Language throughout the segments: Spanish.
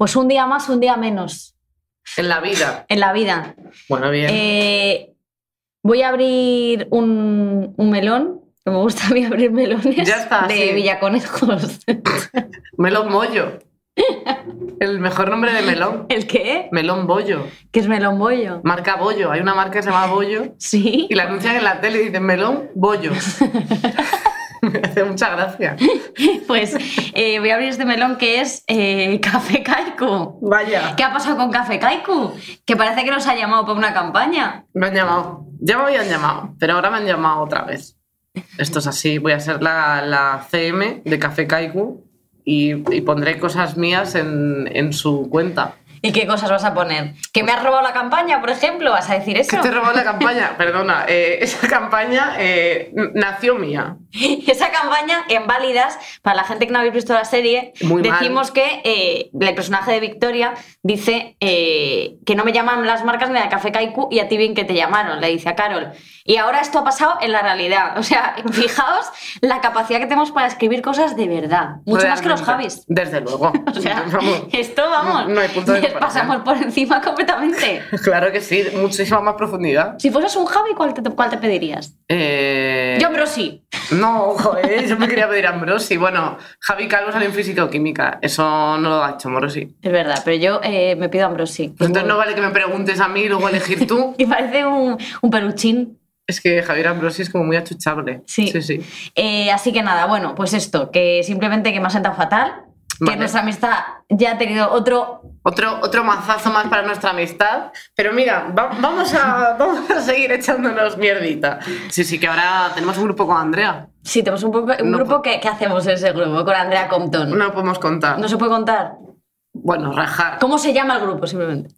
Pues un día más, un día menos En la vida. en la vida. Bueno, bien. Eh, voy a abrir un, un melón, que me gusta a mí abrir melones Ya está, de sí. Villaconejos. Melón Bollo. El mejor nombre de melón. ¿El qué? Melón Bollo. ¿Qué es melón bollo? Marca Bollo. Hay una marca que se llama Bollo Sí. y la anuncian en la tele y dicen melón Bollo. Me hace mucha gracia. Pues eh, voy a abrir este melón que es eh, Café Kaiku. Vaya. ¿Qué ha pasado con Café Kaiku? Que parece que nos ha llamado para una campaña. Me han llamado. Ya me habían llamado, pero ahora me han llamado otra vez. Esto es así. Voy a ser la, la CM de Café Kaiku y, y pondré cosas mías en, en su cuenta. ¿Y qué cosas vas a poner? ¿Que me has robado la campaña, por ejemplo? ¿Vas a decir eso? Que te he robado la campaña. Perdona, eh, esa campaña eh, nació mía. Esa campaña, en Válidas, para la gente que no habéis visto la serie, Muy mal. decimos que eh, el personaje de Victoria dice eh, que no me llaman las marcas ni a Café Kaiku y a ti bien que te llamaron, le dice a Carol. Y ahora esto ha pasado en la realidad. O sea, fijaos la capacidad que tenemos para escribir cosas de verdad. Mucho más que los Realmente. Javis. Desde luego. O sea, esto, vamos, No hay punto de les pasamos por encima completamente. Claro que sí, muchísima más profundidad. Si fueras un Javi, ¿cuál te, cuál te pedirías? Eh, Yo, sí. No, joder, yo me quería pedir Ambrosi. Bueno, Javi Calvo salió en física o química. Eso no lo ha hecho Morosi. Es verdad, pero yo eh, me pido Ambrosi. Pues entonces no vale que me preguntes a mí y luego elegir tú. Y parece un, un peluchín. Es que Javier Ambrosi es como muy achuchable. Sí. Sí, sí. Eh, así que nada, bueno, pues esto, que simplemente que me ha sentado fatal, que nuestra amistad ya ha tenido otro... Otro, otro mazazo más para nuestra amistad. Pero mira, va- vamos, a, vamos a seguir echándonos mierdita. Sí, sí, que ahora tenemos un grupo con Andrea. Sí, tenemos un, poco, un No grupo po- que, que hacemos en ese grupo con Andrea Compton. No podemos contar. No se puede contar. Bueno, rajar. ¿Cómo se llama el grupo, simplemente?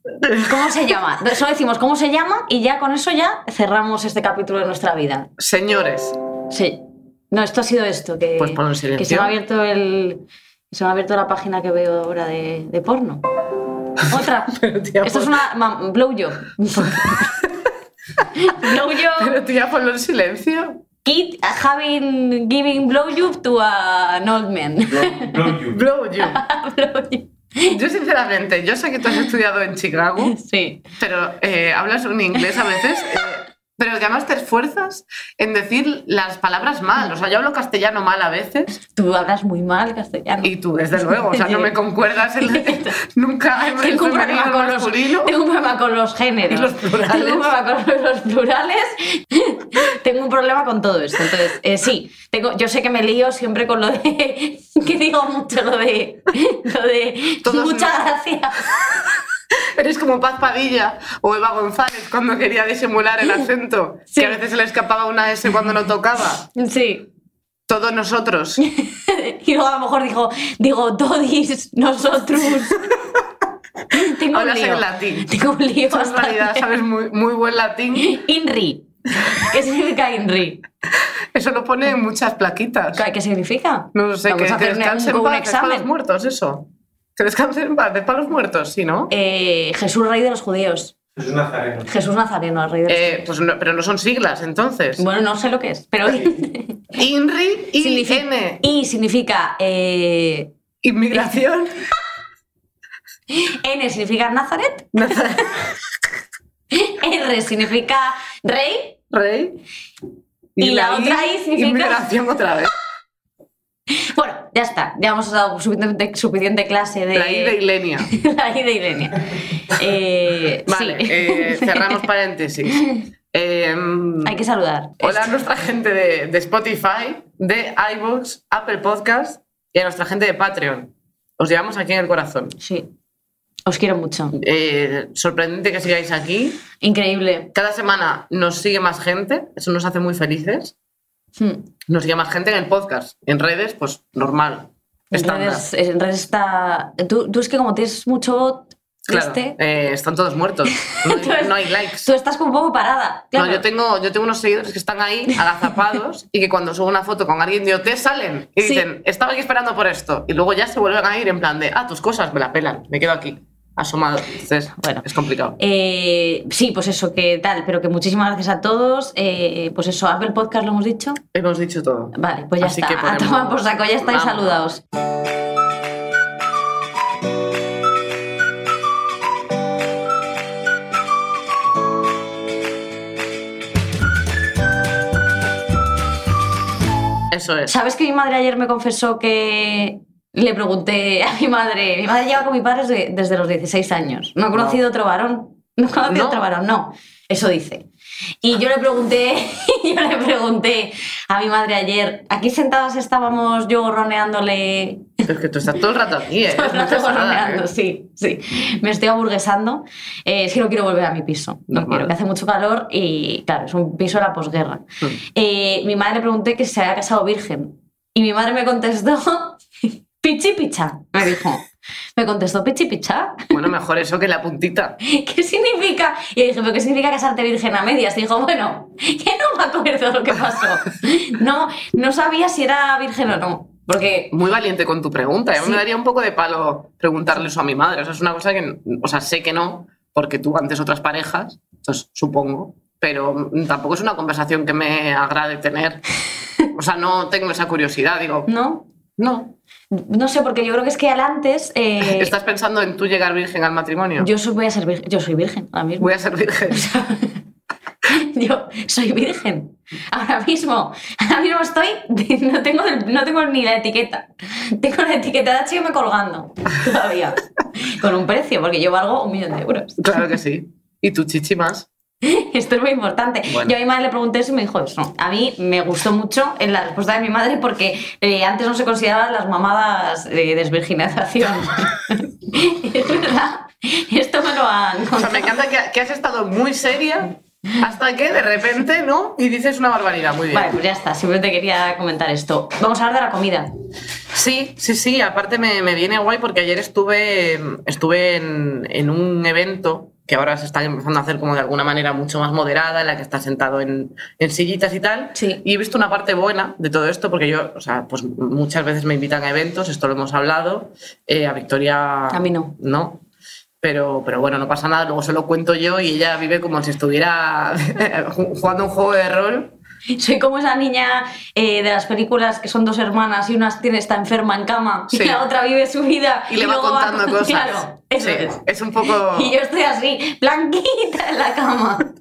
¿Cómo se llama? Solo decimos cómo se llama y ya con eso ya cerramos este capítulo de nuestra vida. Señores, Sí. No, esto ha sido esto, que, Pues que se me ha abierto el... Se me ha abierto la página que veo ahora de, de porno. Otra. Esto es una ma- blowjob. blowjob. pero tía, ponlo en silencio. Kid having giving blowjob to an old man. Blow you. Blow you. Yo, sinceramente, yo sé que tú has estudiado en Chicago, sí. pero eh, hablas un inglés a veces, eh, pero que además te esfuerzas en decir las palabras mal. O sea, yo hablo castellano mal a veces Tú hablas muy mal castellano. y tú, desde luego, o sea, no me concuerdas en, nunca en el Tengo un, problema con el los, tengo un problema con los géneros. Los plurales. Tengo un problema con los plurales. tengo un problema con todo esto. Entonces, eh, sí, tengo, yo sé que me lío siempre con lo de. que digo mucho lo de. Lo de. Todos muchas no. gracias. Eres como Paz Padilla o Eva González cuando quería disimular el acento, Sí. que a veces se le escapaba una S cuando no tocaba. Sí. Todos nosotros. Y luego a lo mejor digo, digo, todis, nosotros. Tengo un Hablas lío. en latín. Tengo un lío Tú en realidad sabes muy, muy buen latín. INRI. ¿Qué significa INRI? Eso lo pone en muchas plaquitas. ¿Qué significa? No sé, Vamos que, a hacer un- descansen un, un es para los examen. muertos, eso. Que descansen en paz, es para los muertos, ¿sí, no? Eh, Jesús, rey de los judíos. Es un nazareno. Jesús Nazareno, el rey de los Eh, pues no- pero no son siglas, entonces. Bueno, no sé lo que es, pero INRI, significa, IN, y significa eh, inmigración. N significa Nazaret, R significa rey Rey. Y la otra I significa- Inmigración otra vez. Bueno, ya está, ya hemos dado suficiente, suficiente clase de La I de Ilenia. la I de Irene. Eh, Vale, sí. eh, cerramos paréntesis. Eh, Hay que saludar. Hola a nuestra gente de, de Spotify, de iVoox, Apple Podcast y a nuestra gente de Patreon. Os llevamos aquí en el corazón. Sí. Os quiero mucho. Eh, sorprendente que sigáis aquí. Increíble. Cada semana nos sigue más gente, eso nos hace muy felices. Hmm. Nos más gente en el podcast. En redes, pues normal. En redes, en redes está. Tú, tú es que como tienes mucho bot, Claro, este, eh, están todos muertos. No hay, no hay likes. tú estás como un poco parada. Claro. No, yo tengo, yo tengo unos seguidores que están ahí agazapados y que cuando subo una foto con alguien de OT salen y Sí. dicen, estaba aquí esperando por esto. Y luego ya se vuelven a ir en plan de, ah, tus cosas me la pelan, me quedo aquí, asomado. Bueno, es complicado. Eh, sí, pues eso, que tal, pero que muchísimas gracias a todos. Eh, pues eso, Apple Podcast lo hemos dicho. Hemos dicho todo. Vale, pues ya Así está. Que. A tomar por saco, ya estáis saludados. Eso es. ¿Sabes que mi madre ayer me confesó que le pregunté a mi madre? Mi madre lleva con mi padre desde, desde los 16 años. No ha conocido otro varón. No ha conocido No. otro varón, no. Eso dice. Y yo le pregunté, yo le pregunté a mi madre ayer, aquí sentadas estábamos yo gorroneándole Es que tú estás todo el rato aquí, ¿eh? todo el rato gorroneando, ¿eh? sí, sí. Me estoy aburguesando. Eh, es que no quiero volver a mi piso. No quiero, que hace mucho calor y, claro, es un piso de la posguerra. Mm. Eh, mi madre le pregunté que se había casado virgen. Y mi madre me contestó, pichi picha, me dijo. Me contestó, pichi picha. Bueno, mejor eso que la puntita. ¿Qué significa? Y yo dije, ¿pero qué significa casarte virgen a medias? Dijo, bueno, que no me acuerdo lo que pasó. No, no sabía si era virgen o no. Porque Muy valiente con tu pregunta. Yo Sí. me daría un poco de palo preguntarle eso a mi madre. O sea, es una cosa que, o sea, sé que no, porque tú antes otras parejas, entonces supongo, pero tampoco es una conversación que me agrade tener. O sea, no tengo esa curiosidad. Digo, no, no. No sé, porque yo creo que es que al antes... eh, ¿Estás pensando en tú llegar virgen al matrimonio? Yo soy, voy a ser virgen. Yo soy virgen ahora mismo. Voy a ser virgen. Yo soy virgen. Ahora mismo. Ahora mismo estoy. No tengo, no tengo ni la etiqueta. Tengo la etiqueta de HM colgando. Todavía. Con un precio, porque yo valgo un millón de euros. Claro que sí. ¿Y tu chichi más? Esto es muy importante. Bueno. Yo a mi madre le pregunté eso y me dijo eso. A mí me gustó mucho en la respuesta de mi madre porque eh, antes no se consideraban las mamadas de desvirginización. es verdad. Esto me lo han O sea, me encanta que, que has estado muy seria hasta que de repente, ¿no? Y dices una barbaridad. Muy bien. Vale, pues ya está. Simplemente quería comentar esto. Vamos a hablar de la comida. Sí, sí, sí. Aparte me, me viene guay porque ayer estuve, estuve en, en un evento que ahora se está empezando a hacer como de alguna manera mucho más moderada, en la que estás sentado en, en sillitas y tal. Sí. Y he visto una parte buena de todo esto porque yo, o sea, pues muchas veces me invitan a eventos, esto lo hemos hablado. Eh, a Victoria... A mí no. No. Pero, pero bueno, no pasa nada, luego se lo cuento yo y ella vive como si estuviera jugando un juego de rol. Soy como esa niña eh, de las películas que son dos hermanas y una tiene, está enferma en cama Sí. y la otra vive su vida Y le va contando cosas. Claro, eso Sí, es. es un poco... Y yo estoy así, blanquita en la cama.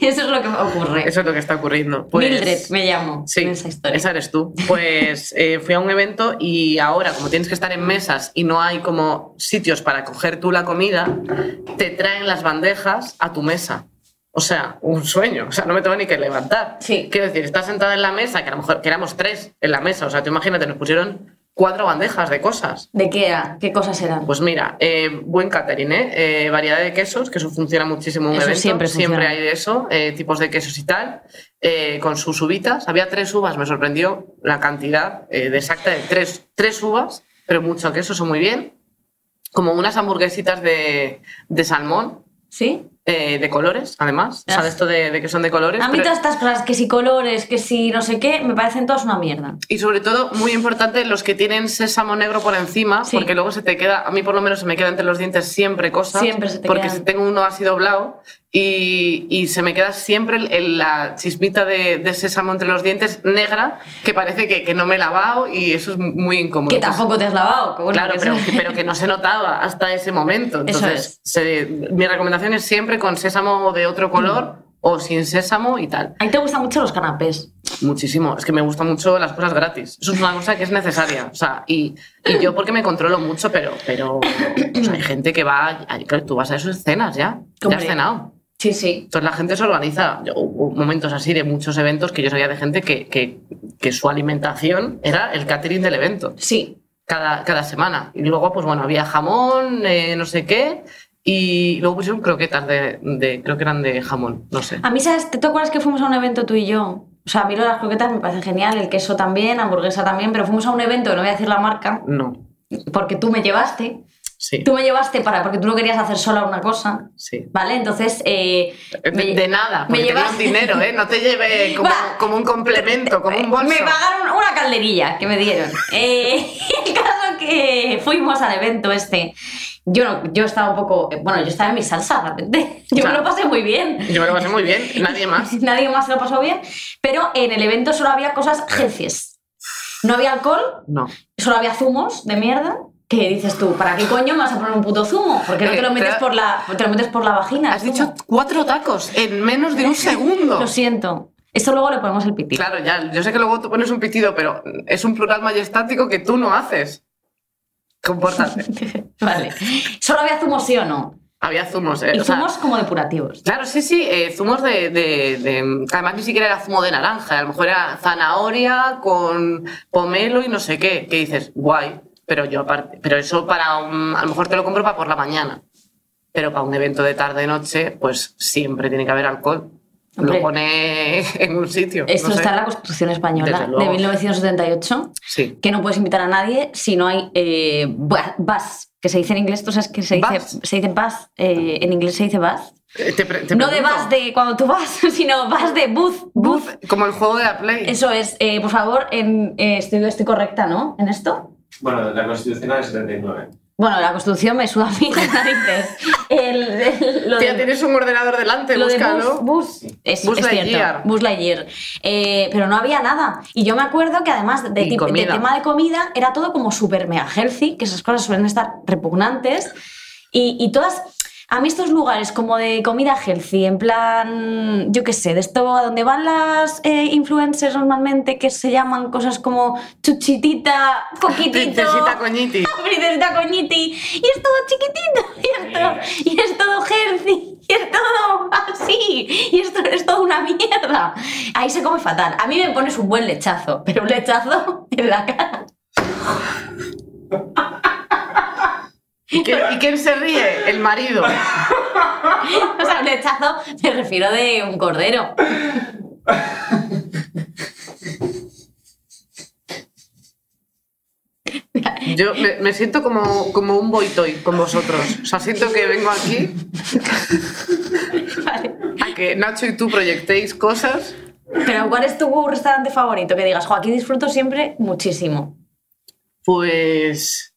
Eso es lo que ocurre. Eso es lo que está ocurriendo. Pues- Mildred me llamo Sí, en esa historia. esa eres tú. Pues eh, fui a un evento y ahora, como tienes que estar en mesas y no hay como sitios para coger tú la comida, te traen las bandejas a tu mesa. O sea, un sueño. O sea, no me tengo ni que levantar. Sí. Quiero decir, estás sentada en la mesa, que a lo mejor que éramos tres en la mesa. O sea, tú imagínate, nos pusieron cuatro bandejas de cosas. ¿De qué era? ¿Qué cosas eran? Pues mira, eh, buen catering, ¿eh? Eh, Variedad de quesos, que eso funciona muchísimo en un Eso evento. siempre funciona. hay de eso, eh, tipos de quesos y tal, con sus uvitas. Había tres uvas, me sorprendió la cantidad de exacta de tres, tres uvas, pero mucho queso, eso muy bien. Como unas hamburguesitas de, de salmón, ¿Sí? Eh, de colores, además. Ah. ¿Sabes esto de, de que son de colores? A mí Pero- todas estas cosas, que si colores, que si no sé qué, me parecen todas una mierda. Y sobre todo, muy importante, los que tienen sésamo negro por encima, Sí. porque luego se te queda, a mí por lo menos se me queda entre los dientes siempre cosas. Siempre se te Porque quedan. si tengo uno así doblado y, y se me queda siempre el- el- la chismita de, de sésamo entre los dientes negra, que parece que, que no me he lavado y eso es muy incómodo. Que Pues, tampoco te has lavado. bueno, Claro, que pero, pero que no se notaba hasta ese momento. Eso Entonces, se- mi recomendación es siempre con sésamo de otro color Mm. o sin sésamo y tal. A mí te gustan mucho los canapés. Muchísimo. Es que me gustan mucho las cosas gratis. Eso es una cosa que es necesaria. O sea, y, y yo porque me controlo mucho, pero, pero o sea, hay gente que va. claro, Tú vas a esas cenas ya. Ya has cenado. Sí, sí. Entonces la gente se organiza. Hubo momentos así de muchos eventos que yo sabía de gente que, que, que su alimentación era el catering del evento. Sí. Cada, cada semana. Y luego, pues bueno, había jamón, eh, no sé qué. Y luego pusieron croquetas de, de- creo que eran de jamón, no sé. A mí, ¿sabes? ¿Te acuerdas que fuimos a un evento tú y yo? O sea, a mí lo de las croquetas me parece genial, el queso también, hamburguesa también, pero fuimos a un evento, no voy a decir la marca, No. porque tú me llevaste. Sí. Tú me llevaste para, porque tú no querías hacer sola una cosa, Sí. ¿vale? Entonces, eh, De, me- de nada, me llevas- dinero, ¿eh? No te lleve como, un complemento, como un bolso. Me pagaron una calderilla que me dieron. Eh, el caso que fuimos al evento este. Yo, no, yo estaba un poco. Bueno, yo estaba en mi salsa realmente. Yo O sea, me lo pasé muy bien. Yo me lo pasé muy bien, nadie más. Nadie más se lo pasó bien. Pero en el evento solo había cosas healthies. No había alcohol, No. solo había zumos de mierda. Que dices tú, ¿para qué coño me vas a poner un puto zumo? Porque no te lo Eh, metes te- por la, te lo metes por la vagina. Has zumo. dicho cuatro tacos en menos de un segundo. Lo siento. Esto luego le ponemos el pitido. Claro, ya, yo sé que luego tú pones un pitido, pero es un plural majestático que tú no haces. Compórtate. vale. ¿Solo había zumos sí o no? Había zumos, ¿eh? Y O sea, zumos como depurativos. Claro, sí, sí, eh, zumos de, de- de- que Además, ni siquiera era zumo de naranja, a lo mejor era zanahoria con pomelo y no sé qué. Que dices, guay, pero yo aparte. Pero eso para un. A lo mejor te lo compro para por la mañana. Pero para un evento de tarde-noche, pues siempre tiene que haber alcohol. Hombre. Lo pone en un sitio. Esto no sé. está en la Constitución Española de luego. 1978, Sí. que no puedes invitar a nadie si no hay eh, bus, que se dice en inglés, tú sabes que se dice, Bus. se dice bus, eh, en inglés se dice bus. Eh, te te No de pregunto. bus de cuando tú vas, sino bus de booth. Booth. Booth, como el juego de la Play. Eso es, eh, por favor, en, eh, estoy, estoy correcta, ¿no? En esto. Bueno, la Constitucional es 79. Bueno, la Constitución me suda a mí las narices. El, el- lo Tía, del- tienes un ordenador delante, Lo de búscalo. Buzz, Buzz, es, Buzz es cierto. Buzz Lightyear. Eh, pero no había nada. Y yo me acuerdo que además de, de tema de comida era todo como súper mega healthy, que esas cosas suelen estar repugnantes. Y, y todas, a mí estos lugares como de comida healthy, en plan, yo qué sé, de esto a donde van las eh, influencers normalmente que se llaman cosas como chuchitita, coquitito. Princesita Coñiti. Princesita Coñiti, y es todo chiquitito, y es todo, y es todo healthy, y es todo así, y esto es todo una mierda. Ahí se come fatal. A mí me pones un buen lechazo, pero un lechazo en la cara. ¿Y, qué- y quién se ríe? El marido. O sea, un lechazo me refiero de un cordero. Yo me, me siento como, como un boitoy con vosotros. O sea, siento que vengo aquí Vale. a que Nacho y tú proyectéis cosas. Pero ¿cuál es tu restaurante favorito? Que digas, jo, aquí disfruto siempre muchísimo. Pues.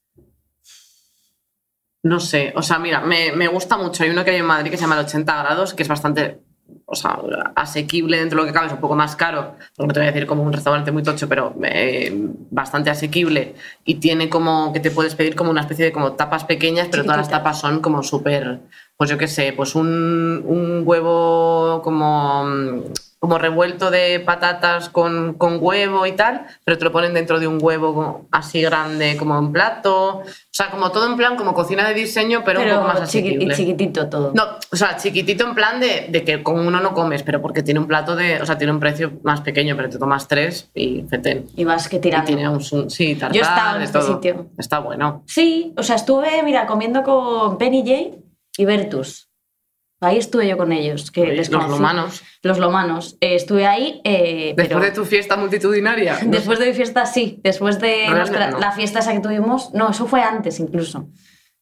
No sé, o sea, mira, me, me gusta mucho. Hay uno que hay en Madrid que se llama el 80 grados, que es bastante o sea, asequible dentro de lo que cabe, es un poco más caro, porque no te voy a decir como un restaurante muy tocho, pero eh, bastante asequible y tiene como que te puedes pedir como una especie de como tapas pequeñas, pero todas las tapas son como súper, pues yo qué sé, pues un, un huevo como, como revuelto de patatas con, con huevo y tal, pero te lo ponen dentro de un huevo así grande como en plato, o sea, como todo en plan como cocina de diseño, pero, un poco más chiqui- y asequible. chiquitito todo. No, o sea, chiquitito en plan de, de que con uno no comes, pero porque tiene un plato de. O sea, tiene un precio más pequeño, pero te tomas tres y fetén. Y vas que Y tirando. tiene un, un- sí, tartar, Yo he estado en este todo. sitio. Está bueno. Sí, o sea, estuve, mira, comiendo con Penny J y Bertus. Ahí estuve yo con ellos. Que Oye, les los romanos. Los lomanos. Eh, estuve ahí. eh, Después pero de tu fiesta multitudinaria. no después de mi fiesta, sí. Después de No, nuestra- no. la fiesta esa que tuvimos. No, eso fue antes incluso.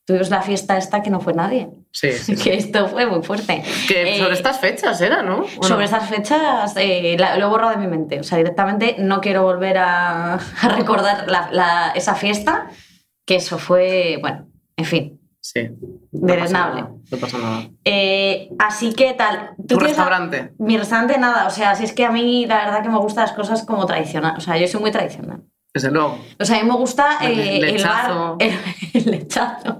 Tuvimos la fiesta esta que no fue nadie. Sí, sí, sí. Que esto fue muy fuerte. Que Eh, sobre estas fechas era, ¿no? ¿O sobre no? estas fechas eh, la- lo he borrado de mi mente. O sea, directamente no quiero volver a, a recordar la- la- esa fiesta, que eso fue, bueno, en fin. Sí. No nada, No pasa nada. Eh, así que tal. ¿tú ¿Tu tienes a- restaurante? Mi restaurante nada, o sea, si es que a mí la verdad que me gustan las cosas como tradicional, o sea, yo soy muy tradicional. Desde luego. O sea, a mí me gusta El eh, el, bar, lechazo. el, el lechazo,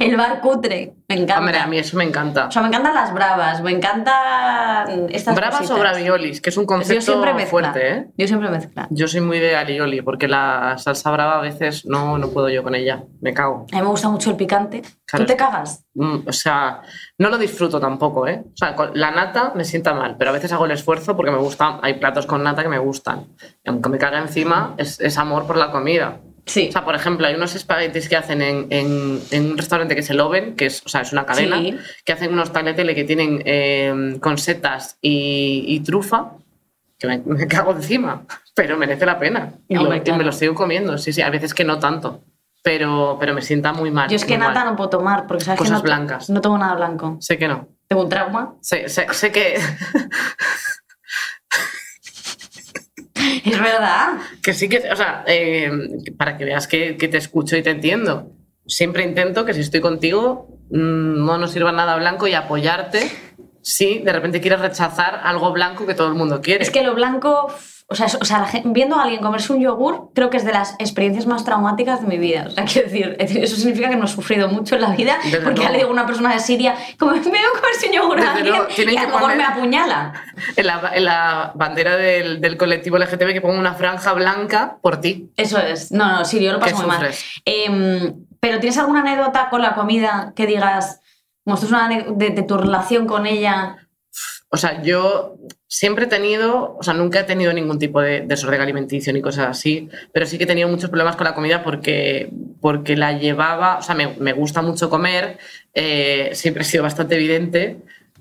el bar cutre, me encanta. Hombre, a mí eso me encanta. O sea, me encantan las bravas, me encantan estas Bravas o cositas. braviolis, que es un Yo concepto siempre mezcla. fuerte, ¿eh? Yo siempre mezcla. Yo soy muy de alioli, porque la salsa brava a veces no, no puedo yo con ella. Me cago. A mí me gusta mucho el picante. Claro. ¿Tú te cagas? Mm, O sea, no lo disfruto tampoco, ¿eh? O sea, con la nata me sienta mal, pero a veces hago el esfuerzo porque me gusta. Hay platos con nata que me gustan. Y aunque me caga encima, es, es amor por la comida. Sí. O sea, por ejemplo, hay unos espaguetis que hacen en, en- en un restaurante que es el Oven, que es, o sea, es una cadena, Sí. que hacen unos tagliatelle que tienen eh, con setas y, y trufa, que me, me cago encima, pero merece la pena. Y, lo- Hombre, y me lo sigo comiendo, sí, sí, hay veces que no tanto, pero, pero me sienta muy mal. Yo es que muy mal. nata no puedo tomar, porque sabes Cosas que no, blancas. no tomo nada blanco. Sé que no. Tengo un trauma. Sé, sé- sé que, Es verdad. que sí que, o sea, eh, para que veas que, que te escucho y te entiendo. Siempre intento que si estoy contigo mm, no nos sirva nada blanco y apoyarte si de repente quieres rechazar algo blanco que todo el mundo quiere. Es que lo blanco, O sea, es- o sea la gen- viendo a alguien comerse un yogur, creo que es de las experiencias más traumáticas de mi vida. O sea, quiero decir, es decir, eso significa que no he sufrido mucho en la vida, Desde porque ya le digo a una persona de Siria, como me veo comerse un yogur a alguien y a lo mejor me apuñala. En la, en la bandera del, del colectivo LGTB que ponga una franja blanca por ti. Eso es. No, no, Sirio, lo ¿Qué paso muy mal. Em, pero ¿tienes alguna anécdota con la comida que digas, muestras una de, de tu relación con ella? O sea, yo siempre he tenido, o sea, nunca he tenido ningún tipo de desorden alimenticio ni cosas así, pero sí que he tenido muchos problemas con la comida porque, porque la llevaba, o sea, me, me gusta mucho comer, eh, siempre he sido bastante evidente,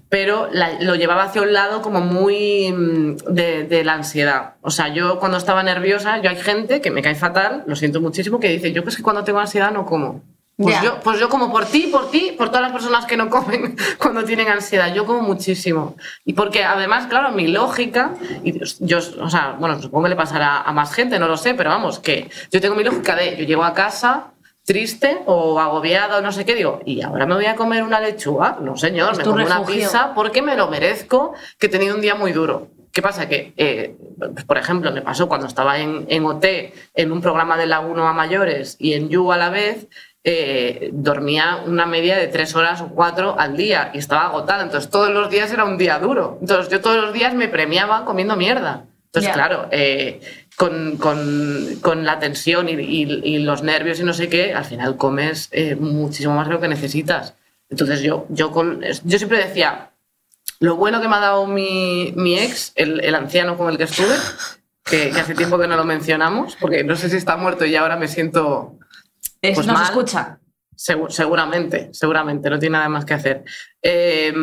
pero la- lo llevaba hacia un lado como muy mm, de, de la ansiedad. O sea, yo cuando estaba nerviosa, yo hay gente que me cae fatal, lo siento muchísimo, que dice, yo pues que cuando tengo ansiedad no como. Pues yo, pues yo como por ti, por ti, por todas las personas que no comen cuando tienen ansiedad. Yo como muchísimo. Y porque además, claro, mi lógica, y yo, o sea, bueno, supongo que le pasará a más gente, no lo sé, pero vamos, que yo tengo mi lógica de, yo llego a casa triste o agobiada o no sé qué, digo, y ahora me voy a comer una lechuga. No, señor, me como una pizza porque me lo merezco, que he tenido un día muy duro. ¿Qué pasa? Que, eh, pues, por ejemplo, me pasó cuando estaba en, en OT, en un programa de la 1 a mayores y en You a la vez, eh, dormía una media de tres horas o cuatro al día y estaba agotada. Entonces, todos los días era un día duro. Entonces, yo todos los días me premiaba comiendo mierda. Entonces, Ya. claro, eh, con, con- con la tensión y, y- y los nervios y no sé qué, al final comes eh, muchísimo más de lo que necesitas. Entonces, yo, yo, con, yo siempre decía, lo bueno que me ha dado mi, mi ex, el, el anciano con el que estuve, que, que hace tiempo que no lo mencionamos, porque no sé si está muerto y ahora me siento Es- Pues no se mal. escucha. Segu- seguramente, seguramente, no tiene nada más que hacer. Eh,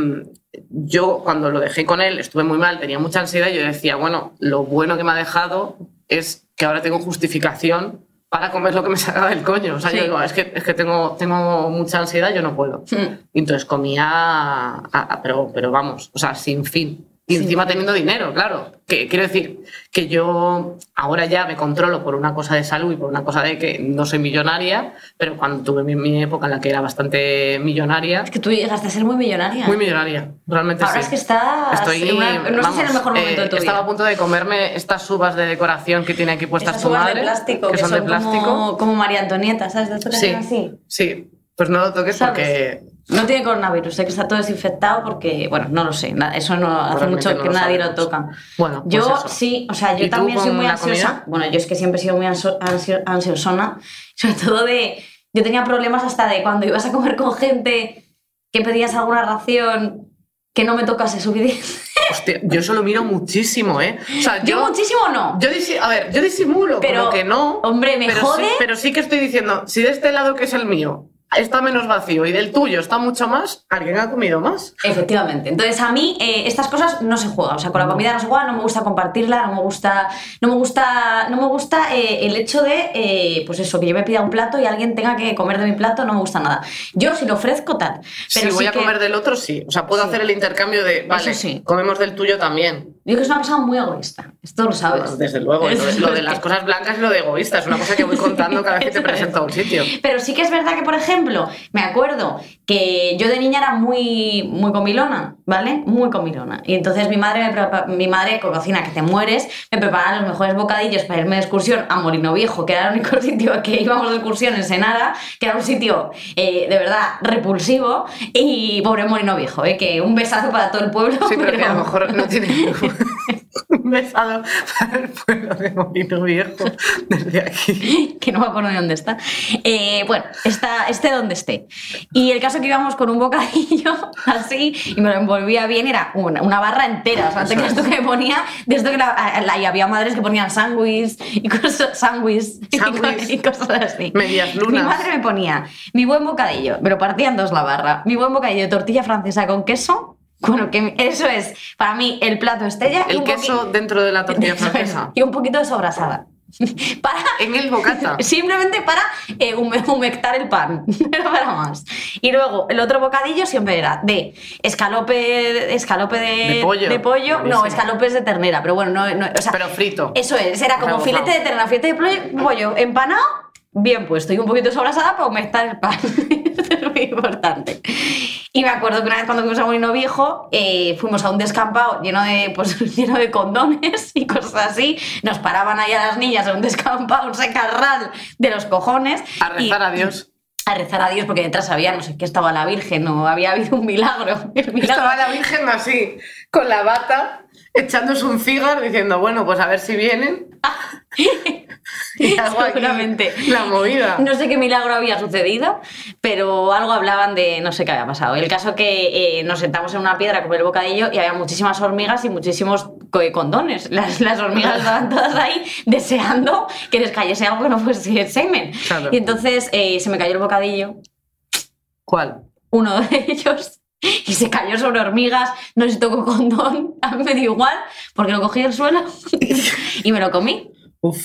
yo cuando lo dejé con él estuve muy mal, tenía mucha ansiedad y yo decía, bueno, lo bueno que me ha dejado es que ahora tengo justificación para comer lo que me salga del coño. O sea, Sí. yo digo, es que, es que tengo, tengo mucha ansiedad, yo no puedo. Hmm. Y entonces comía, a- a- pero, pero vamos, o sea, sin fin. Y encima teniendo dinero, claro. Que, quiero decir que yo ahora ya me controlo por una cosa de salud y por una cosa de que no soy millonaria, pero cuando tuve mi, mi época en la que era bastante millonaria, Es que tú llegaste a ser muy millonaria. muy millonaria, realmente Ahora sí. es que estás Estoy, una- no sé si en el mejor vamos, momento de tu eh, Estaba a punto de comerme estas uvas de decoración que tiene aquí puestas Esas tu madre, de plástico, que, son, de plástico. Como, como María Antonieta, ¿sabes? De esto que Sí, así. sí, pues no lo toques ¿Sabes? porque No tiene coronavirus, sé que está todo desinfectado porque, bueno, no lo sé, eso no hace mucho no que lo nadie sabemos. lo toca. Bueno, pues Yo eso. sí, o sea, yo ¿Y tú también soy muy ansiosa. comida? Bueno, yo es que siempre he sido muy ansio- ansio- ansiosona, sobre todo de. Yo tenía problemas hasta de cuando ibas a comer con gente que pedías alguna ración que no me tocase suficiente. Hostia, yo eso lo miro muchísimo, ¿eh? O sea, Yo, yo, muchísimo no. yo disi- a ver, yo disimulo, Pero, como que no. hombre, me pero jode. Sí, pero sí que estoy diciendo, si de este lado que es el mío está menos vacío y del tuyo está mucho más, alguien ha comido más. Efectivamente. Entonces, a mí eh, estas cosas no se juegan. O sea, con la comida no se juega, no me gusta compartirla, no me gusta, no me gusta, no me gusta eh, el hecho de, eh, pues eso, que yo me pida un plato y alguien tenga que comer de mi plato, no me gusta nada. Yo si lo ofrezco tal. Pero si voy a que- comer del otro, sí. O sea, puedo Sí. hacer el intercambio de, vale, sí. comemos del tuyo también. Yo creo que es una persona muy egoísta. Esto lo sabes. Desde luego, lo de, lo de las cosas blancas y lo de egoísta es una cosa que voy contando cada vez que te presento a un sitio. Pero sí que es verdad que, por ejemplo, me acuerdo que yo de niña era muy, muy comilona, ¿vale? Muy comilona. Y entonces mi madre, me mi madre con cocina que te mueres, me preparaba los mejores bocadillos para irme de excursión a Molino Viejo, que era el único sitio que íbamos de excursión en Senara, que era un sitio eh, de verdad repulsivo. Y pobre Molino Viejo, ¿eh? que un besazo para todo el pueblo. Sí, pero que a lo mejor no tiene un besado para el pueblo de Molino Viejo desde aquí. que no me acuerdo de dónde está. Eh, bueno, está, esté donde esté. Y el caso que íbamos con un bocadillo así y me lo envolvía bien, era una, una barra entera. O sea, tú que me ponía, desde que la, la- y había madres que ponían sándwich y cosas, sándwich y, y cosas así. Medias lunas. Mi madre me ponía mi buen bocadillo, me lo partía en dos la barra, mi buen bocadillo de tortilla francesa con queso. Bueno, que eso es para mí el plato estrella. El queso dentro de la tortilla es, francesa. y un poquito de sobrasada. Para En el bocata. Simplemente para eh, hume- humectar el pan, no para más. Y luego el otro bocadillo siempre era de escalope, escalope de, De pollo. de pollo. No, escalopes de ternera, pero bueno, no, no, o sea, Pero frito. eso es, era como Rebozado. filete de ternera, filete de pollo, pollo empanado, bien puesto y un poquito sobrasada para humectar el pan. Esto es muy importante. Y me acuerdo que una vez cuando fuimos a Molino Viejo, eh, fuimos a un descampado lleno de, pues, lleno de condones y cosas así. Nos paraban ahí a las niñas en un descampado, un secarral de los cojones. A rezar y- a Dios. A rezar a Dios porque detrás había, no sé qué, estaba la Virgen o había habido un milagro. Milagro Estaba la Virgen así, con la bata, echándose un cigarro, diciendo, bueno, pues a ver si vienen. y hago aquí Seguramente. La movida. No sé qué milagro había sucedido, pero algo hablaban de no sé qué había pasado. El caso que eh, nos sentamos en una piedra a comer el bocadillo y había muchísimas hormigas y muchísimos co- condones. Las, las hormigas estaban todas ahí deseando que les cayese algo que no fuese semen. Claro. Y entonces eh, se me cayó el bocadillo, ¿Cuál? uno de ellos, y se cayó sobre hormigas. No si tocó condón, a mí me dio igual, porque lo cogí del suelo y me lo comí. Uf,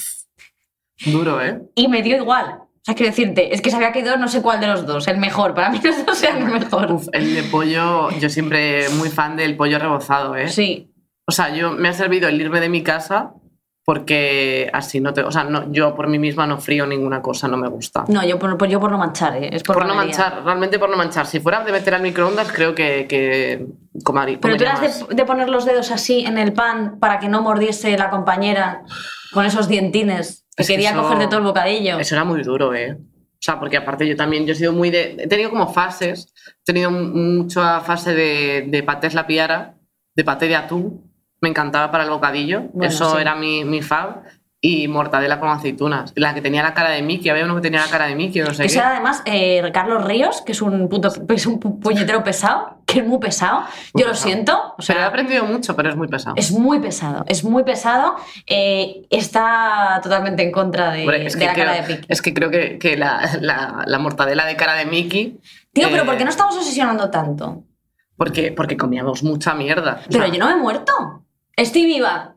duro, ¿eh? Y me dio igual. O sea, quiero decirte, es que se había quedado no sé cuál de los dos, el mejor. Para mí los dos eran el mejor. Uf, el de pollo, yo siempre muy fan del pollo rebozado, ¿eh? Sí. O sea, yo me ha servido el irme de mi casa porque así no te... O sea, no, yo por mí misma no frío ninguna cosa, no me gusta. No, yo por, yo por no manchar, ¿eh? es por, Por no manchar, realmente por no manchar. Si fuera de meter al microondas, creo que, que comaría. Pero tú eras más. de, de poner los dedos así en el pan para que no mordiese la compañera con esos dientines que quería eso- coger de todo el bocadillo. Eso era muy duro, ¿eh? O sea, porque aparte yo también, yo he sido muy de... He tenido como fases, he tenido mucha fase de, de patés la piara, de paté de atún, me encantaba para el bocadillo, Bueno, eso sí. era mi, mi fab, y mortadela con aceitunas, la que tenía la cara de Mickey, había uno que tenía la cara de Mickey, no sé Ese qué. era además eh, Carlos Ríos, que es un, puto, es un pu- puñetero pesado, que es muy pesado. Muy Yo lo siento. O Pero he sea, aprendido mucho, pero es muy pesado. es muy pesado, es muy pesado. eh, está totalmente en contra de, Hombre, la creo, cara de Piqui. es que creo que, que la, la- la mortadela de cara de Mickey... Tío, pero eh, ¿por qué no estamos obsesionando tanto? Porque, porque comíamos mucha mierda. O Pero sea, yo no me he muerto. Estoy viva.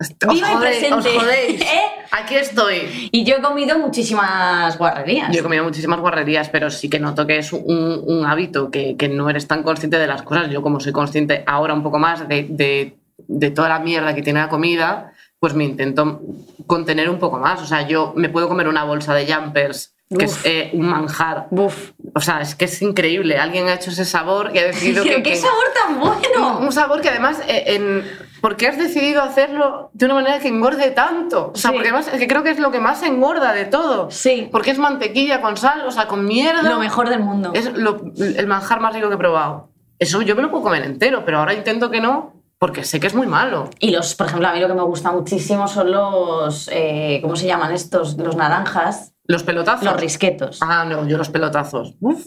Os viva y jodéis, presente. Os jodéis. ¿Eh? Aquí estoy. Y yo he comido muchísimas guarrerías. Yo he comido muchísimas guarrerías, pero sí que noto que es un, un hábito que, que no eres tan consciente de las cosas. Yo, como soy consciente ahora un poco más de, de- de toda la mierda que tiene la comida, pues me intento contener un poco más. O sea, yo me puedo comer una bolsa de jumpers, que Uf. es eh, un manjar. Buf. O sea, es que es increíble. Alguien ha hecho ese sabor y ha decidido Pero que. qué que- sabor tan bueno. un, un sabor que además, eh, en, ¿por qué has decidido hacerlo de una manera que engorde tanto? O sea, Sí. porque además es que creo que es lo que más engorda de todo. Sí. Porque es mantequilla con sal, o sea, con mierda. Lo mejor del mundo. Es lo- el manjar más rico que he probado. Eso yo me lo puedo comer entero, pero ahora intento que no, porque sé que es muy malo. Y los, por ejemplo, a mí lo que me gusta muchísimo son los, eh, ¿cómo se llaman estos? Los naranjas, Los pelotazos. los risquetos. Ah, no, yo los pelotazos. Uf.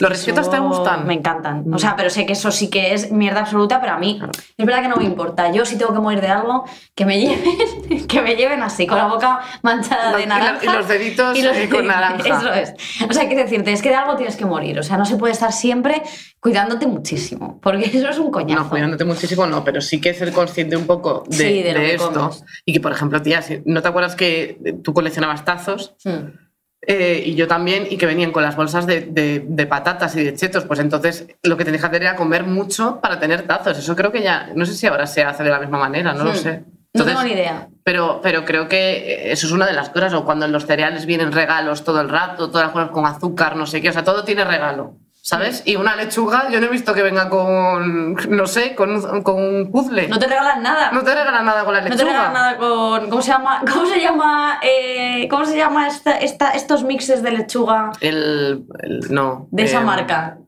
¿Los risquetos te gustan? Me encantan. O sea, pero sé que eso sí que es mierda absoluta, pero a mí es verdad que no me importa. Yo si tengo que morir de algo, que me lleven, que me lleven así, con la boca manchada Y de naranja. y los deditos, eh, con naranja. Eso es. O sea, quiero decirte, es que de algo tienes que morir. O sea, no se puede estar siempre cuidándote muchísimo, porque eso es un coñazo. No, cuidándote muchísimo no, pero sí que ser consciente un poco de, Sí, de de esto. comes. Y que, por ejemplo, tía, si- ¿no te acuerdas que tú coleccionabas tazos? Hmm. Eh, y yo también, y que venían con las bolsas de, de- de patatas y de chetos, pues entonces lo que tenías que hacer era comer mucho para tener tazos. Eso creo que ya, no sé si ahora se hace de la misma manera, no lo Hmm. sé. No tengo ni idea. Pero, pero creo que eso es una de las cosas, o cuando en los cereales vienen regalos todo el rato, todas las cosas con azúcar, no sé qué, o sea, todo tiene regalo, ¿sabes? Y una lechuga, yo no he visto que venga con, no sé, con, un- con un puzzle. No te regalan nada. No te regalan nada con la No lechuga. te regalan nada con. ¿Cómo se llama? ¿Cómo se llama? eh, ¿Cómo se llama esta, esta- estos mixes de lechuga El, el- no. de esa eh, marca?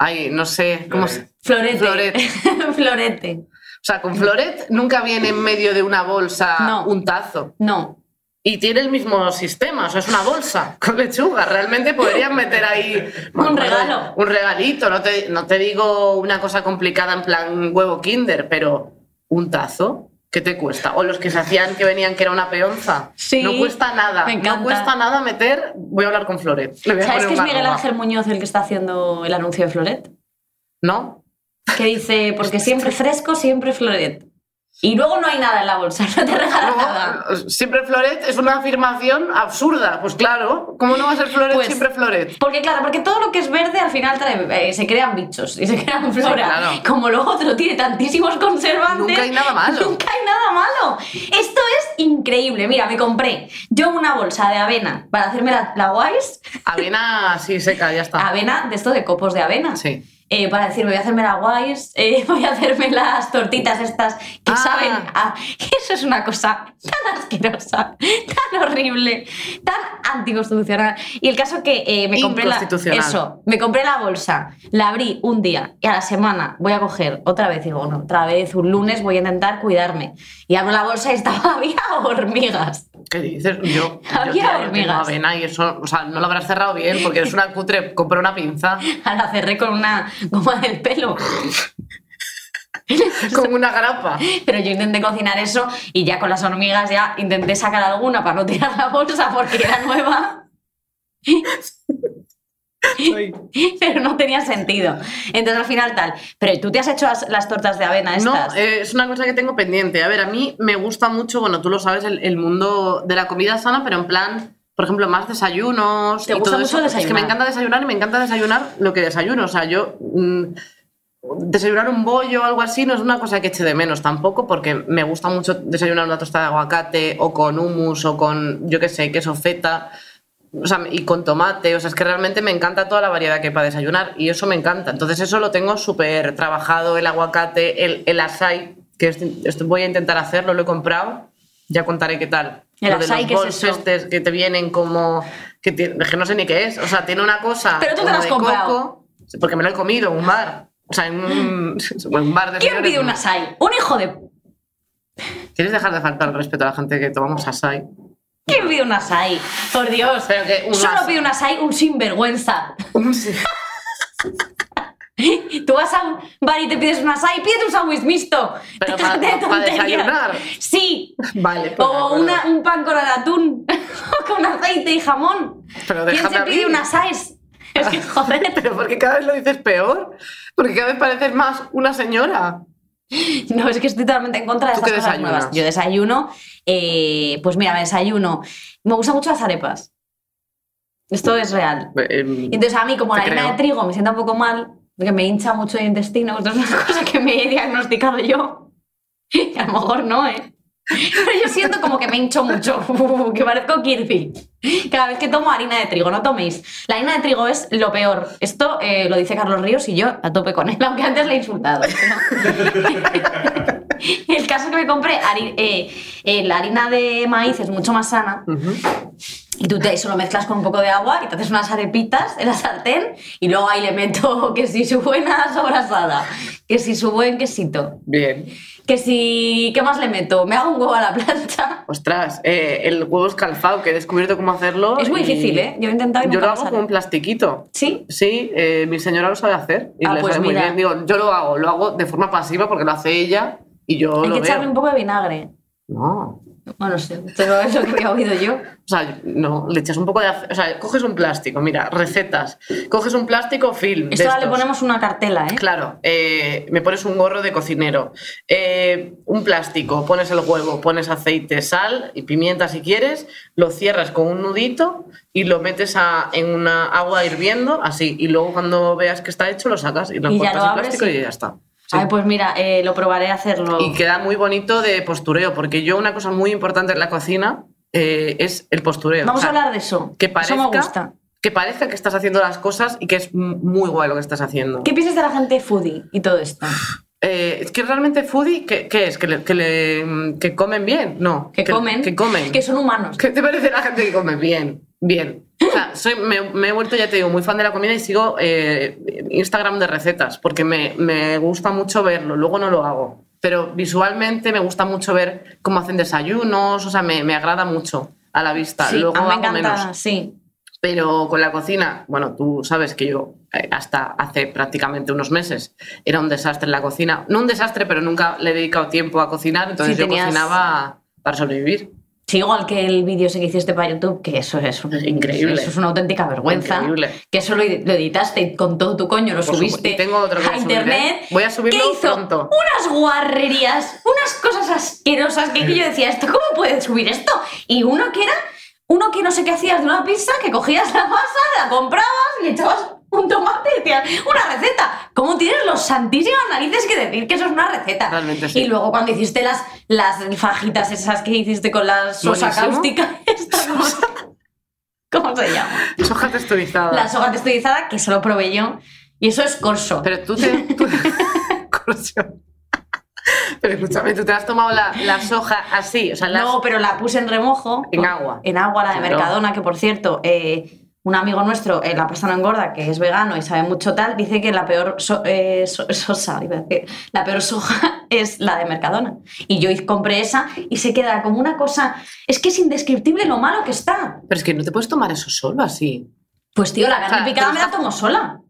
Ay, no sé, ¿cómo se- Florete. Florete. Florete. O sea, con Floret nunca viene en medio de una bolsa No. un tazo. No. Y tiene el mismo sistema, o sea, es una bolsa con lechuga. Realmente podrían meter ahí Un regalo. Un regalito, no te, no te digo una cosa complicada en plan huevo kinder, pero un tazo, ¿qué te cuesta? O los que se hacían que venían que era una peonza. Sí, no cuesta nada. me encanta. No cuesta nada meter. Voy a hablar con Floret. ¿Sabes que es Miguel. Ángel Muñoz el que está haciendo el anuncio de Floret? ¿No? Que dice, porque siempre fresco, siempre Floret. Y luego no hay nada en la bolsa, no te regalan nada. Luego, siempre Floret es una afirmación absurda. Pues claro, ¿cómo no va a ser Floret Pues- siempre Floret? Porque claro, porque todo lo que es verde al final trae- eh, se crean bichos y se crean flora. claro. Como lo otro tiene tantísimos conservantes. Nunca hay nada malo. Nunca hay nada malo. Esto es increíble. Mira, me compré yo una bolsa de avena para hacerme la, la. Avena, sí, seca, ya está. Avena, de esto de copos de avena. Sí. Eh, para decir, voy a hacerme la guays, eh, voy a hacerme las tortitas estas que Ah. saben a... Eso es una cosa tan asquerosa, tan horrible, tan anticonstitucional. Y el caso que eh, me compré la... Eso, me compré la bolsa, la abrí un día y a la semana voy a coger otra vez, digo, bueno, otra vez un lunes voy a intentar cuidarme. Y abro la bolsa y estaba, había hormigas. ¿Qué dices? Yo, Había yo tengo avena y eso, o sea, no lo habrás cerrado bien porque eres una cutre. Compré una pinza la cerré con una goma del pelo. con una grapa. Pero yo intenté cocinar eso y ya con las hormigas ya intenté sacar alguna para no tirar la bolsa porque era nueva, pero no tenía sentido. Entonces al final tal. Pero tú te has hecho las, las tortas de avena No, estas. eh, es una cosa que tengo pendiente. A ver, a mí me gusta mucho, bueno, tú lo sabes, el, el mundo de la comida sana, pero en plan, por ejemplo, más desayunos. ¿Te y gusta todo mucho eso. Es que desayunar? me encanta desayunar y me encanta desayunar lo que desayuno. O sea, yo. mm, desayunar un bollo o algo así no es una cosa que eche de menos tampoco, porque me gusta mucho desayunar una tostada de aguacate o con hummus o con, yo qué sé, queso feta. O sea, y con tomate, o sea, es que realmente me encanta toda la variedad que hay para desayunar y eso me encanta. Entonces eso lo tengo súper trabajado, el aguacate, el, el açaí, que es- esto voy a intentar hacerlo, lo he comprado, ya contaré qué tal. ¿El Lo de los qué es que te vienen como... Que, que no sé ni qué es, o sea, tiene una cosa Pero tú te lo has de comprado. coco, porque me lo he comido en un bar. O sea, en un, un bar de ¿Quién señores, pide un açaí? Un hijo de... ¿Quieres dejar de faltar el respeto a la gente que tomamos açaí? ¿Quién pide un açaí? Por Dios. Pero que un Solo pide un açaí un sinvergüenza. Tú vas a un bar y te pides un açaí, pídete un sándwich mixto. Pero Déjate de tonterías. desayunar. Sí. Vale, pues de O acuerdo. una- un pan con atún, o con aceite y jamón. Pero ¿Quién déjame se a pide mí. un açaí? Es que joder. Pero porque cada vez lo dices peor. Porque cada vez pareces más una señora. No, es que estoy totalmente en contra de ¿Tú estas qué cosas desayunas? nuevas. Yo desayuno, eh, pues mira, me desayuno. Me gustan mucho las arepas. Esto es real. Eh, Y Entonces a mí, como la harina creo. de trigo me sienta un poco mal, porque me hincha mucho el intestino, esto es una cosa que me he diagnosticado yo. Que a lo mejor no, ¿eh? Pero yo siento como que me hincho mucho, que parezco Kirby. Cada vez que tomo harina de trigo, no toméis. La harina de trigo es lo peor. Esto eh, lo dice Carlos Ríos y yo a tope con él, aunque antes le he insultado. El caso que me compré hari- eh, eh, la harina de maíz es mucho más sana y tú te, eso lo mezclas con un poco de agua y te haces unas arepitas en la sartén y luego ahí le meto que si su buena sobrasada, que si su buen quesito, Bien. que si... ¿Qué más le meto? Me hago un huevo a la plancha. Ostras, eh, el huevo escalfado, que he descubierto cómo hacerlo. Es muy difícil, ¿eh? Yo he intentado y Yo lo hago sale. con un plastiquito. ¿Sí? Sí, eh, mi señora lo sabe hacer y Ah, le pues sabe muy bien. Digo, yo lo hago, lo hago de forma pasiva porque lo hace ella y yo Hay lo que veo. echarle un poco de vinagre. No. Bueno, no sé, pero es lo que había oído yo. O sea, no, le echas un poco de... O sea, coges un plástico, mira, recetas. Coges un plástico film. Esto ahora le ponemos una cartela, ¿eh? Claro, eh, me pones un gorro de cocinero, eh, un plástico, pones el huevo, pones aceite, sal y pimienta si quieres, lo cierras con un nudito y lo metes a- en una agua hirviendo, así, y luego cuando veas que está hecho lo sacas y lo Y cortas abres plástico y- y ya está. Sí. Ay, pues mira, eh, lo probaré a hacerlo. Y queda muy bonito de postureo, porque yo una cosa muy importante en la cocina eh, es el postureo. Vamos O sea, a hablar de eso. que Eso parezca, me gusta. que parezca que estás haciendo las cosas y que es muy guay lo que estás haciendo. ¿Qué piensas de la gente foodie y todo esto? Eh, es que realmente foodie, ¿qué, qué es? ¿Que, le- que, le- que comen bien? No. Que comen. Que comen. Que son humanos. ¿Qué te parece la gente que come bien? Bien. Sea, soy, me, me he vuelto, ya te digo, muy fan de la comida y sigo eh, Instagram de recetas porque me, me gusta mucho verlo. Luego no lo hago. Pero visualmente me gusta mucho ver cómo hacen desayunos, o sea, me, me agrada mucho a la vista. Sí, Luego a mí me hago encanta, menos. sí. Pero con la cocina, bueno, tú sabes que yo eh, hasta hace prácticamente unos meses era un desastre en la cocina. No un desastre, pero nunca le he dedicado tiempo a cocinar, entonces Sí, yo tenías- cocinaba para sobrevivir. Sí, igual que el vídeo ese que hiciste para YouTube, que eso es, un- increíble. Eso es una auténtica vergüenza. Increíble. Que eso lo, lo editaste y con todo tu coño, lo Por subiste tengo otro que a subir, ¿eh? internet. Voy a subirlo ¿Qué hizo? pronto. Unas guarrerías, unas cosas asquerosas que yo decía, ¿esto cómo puedes subir esto? Y uno que era, uno que no sé qué hacías de una pizza, que cogías la masa, la comprabas y echabas un tomate una receta. ¿Cómo tienes los santísimas narices que decir que eso es una receta? Realmente sí. Y luego cuando hiciste las, las fajitas esas que hiciste con la sosa Buenísimo. cáustica, esta, ¿cómo, ¿cómo se llama? Soja texturizada. La soja texturizada, que solo probé yo. Y eso es corso. Pero tú te. tú- Corsión. Pero escúchame, tú te has tomado la, la soja así, o sea, No, pero la puse en remojo. En agua. En agua, la de. Mercadona, que por cierto, eh, un amigo nuestro, eh, la no engorda, que es vegano y sabe mucho tal, dice que la peor so- eh, so- sosa, la peor soja es la de Mercadona. Y yo compré esa y se queda como una cosa. Es que es indescriptible lo malo que está. Pero es que no te puedes tomar eso solo así. Pues tío, la carne O sea, picada me la tomo sola.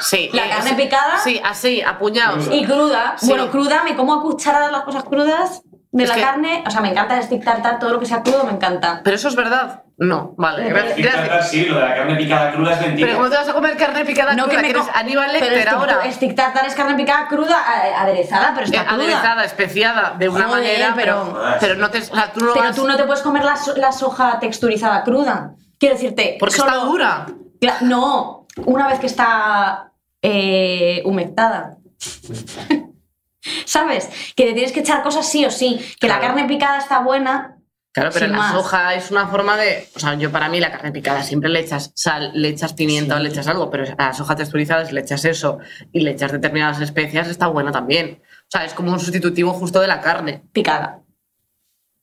Sí. La eh, carne sí, picada Sí, así, a puñados. y cruda. Sí. Bueno, cruda, me como a cucharadas las cosas crudas de Es la que- carne. O sea, me encanta tartar, todo lo que sea crudo me encanta. Pero eso es verdad. No, vale. Gracias. Gracias. sí, lo de la carne picada cruda es mentira. Pero ¿cómo te vas a comer carne picada No cruda? me que eres co- Aníbal pero Lecter ahora. Stick tartar es carne picada cruda, eh, aderezada, pero Eh, está cruda. aderezada, especiada, de una Joder, manera, pero- pero, pero no te, o sea, tú no Pero vas- tú no te puedes comer la, so- la soja texturizada cruda. Quiero decirte. porque solo- está dura. No, una vez que está eh, humectada. ¿Sabes? Que le tienes que echar cosas sí o sí. Que la carne picada está buena. Claro, pero Sin la más. soja es una forma de. O sea, yo para mí la carne picada siempre le echas sal, le echas pimienta o le echas algo, pero a la soja texturizada, si le echas eso y le echas determinadas especias, está buena también. O sea, es como un sustitutivo justo de la carne. Picada.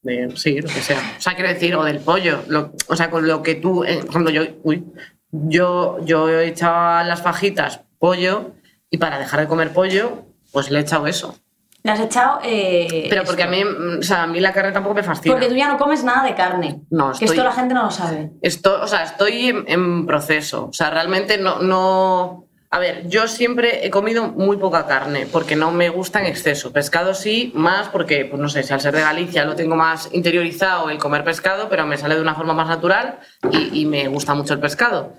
De, sí, lo que sea. O sea, quiero decir, o del pollo. lo- o sea, con lo que tú. eh, por ejemplo, yo. Uy, yo, yo he echado a las fajitas pollo y para dejar de comer pollo, pues le he echado eso. Le has echado. eh, Pero porque a esto. mí, mm, o sea, a mí la carne tampoco me fascina. Porque tú ya no comes nada de carne. No, Que esto estoy- la gente no lo sabe. Estoy, o sea, estoy en, en proceso. O sea, realmente no, no. A ver, yo siempre he comido muy poca carne porque no me gusta en exceso. Pescado sí, más porque, pues no sé, si al ser de Galicia lo tengo más interiorizado el comer pescado, pero me sale de una forma más natural y, y me gusta mucho el pescado.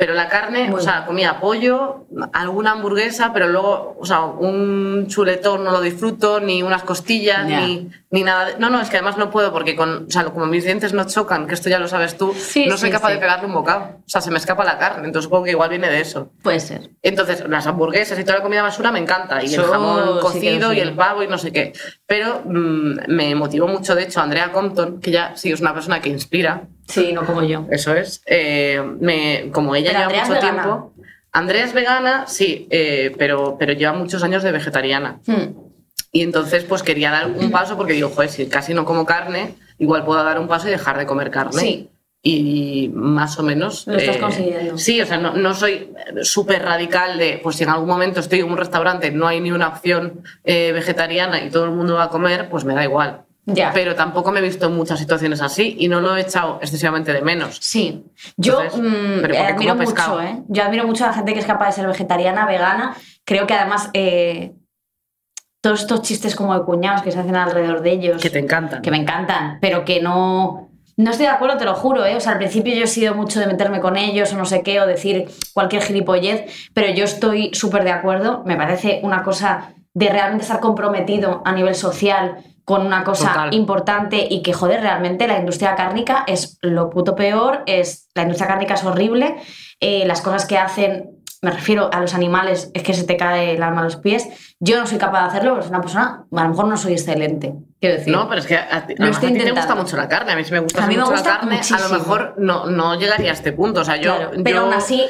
Pero la carne, Muy o sea, comía pollo, alguna hamburguesa, pero luego, o sea, un chuletón no lo disfruto, ni unas costillas, ni, ni nada. No, no, es que además no puedo porque con, o sea, como mis dientes no chocan, que esto ya lo sabes tú, Sí, no soy sí, capaz sí. de pegarle un bocado. O sea, se me escapa la carne. Entonces supongo que igual viene de eso. Puede ser. Entonces, las hamburguesas y toda la comida basura me encanta. Y el jamón cocido y el pavo y no sé qué. Pero mm, me motivó mucho, de hecho, Andrea Compton, que ya sí es una persona que inspira. Sí, no como yo. Eso es. eh, me, como ella Pero lleva Andrea mucho vegana. tiempo. Andrea es vegana, sí, eh, pero, pero lleva muchos años de vegetariana. Hmm. Y entonces, pues quería dar un paso porque digo, joder, si casi no como carne, igual puedo dar un paso y dejar de comer carne. Sí. Y más o menos. eh, Lo estás consiguiendo. Sí, o sea, no, no soy súper radical de, pues si en algún momento estoy en un restaurante, no hay ni una opción eh, vegetariana y todo el mundo va a comer, pues me da igual. Ya. Pero tampoco me he visto en muchas situaciones así y no lo he echado excesivamente de menos. Sí, yo Entonces, mm, pero porque admiro como pescado. mucho, ¿eh? Yo admiro mucho a la gente que es capaz de ser vegetariana, vegana. Creo que además eh, todos estos chistes como de cuñados que se hacen alrededor de ellos, Que te encantan. que me encantan, pero que no... No estoy de acuerdo, te lo juro, ¿eh? O sea, al principio yo he sido mucho de meterme con ellos o no sé qué, o decir cualquier gilipollez, pero yo estoy súper de acuerdo. Me parece una cosa de realmente estar comprometido a nivel social con una cosa Total. importante y que, joder, realmente la industria cárnica es lo puto peor, es, la industria cárnica es horrible, eh, las cosas que hacen, me refiero a los animales, es que se te cae el alma a los pies. Yo no soy capaz de hacerlo, pero soy una persona, a lo mejor no soy excelente, quiero decir. No, pero es que a ti, Lo además a estoy ti te gusta mucho la carne. A mí sí me gusta A mí me mucho gusta la carne. A muchísimo. lo mejor no, no llegaría a este punto. O sea, yo. Claro, pero yo- aún así,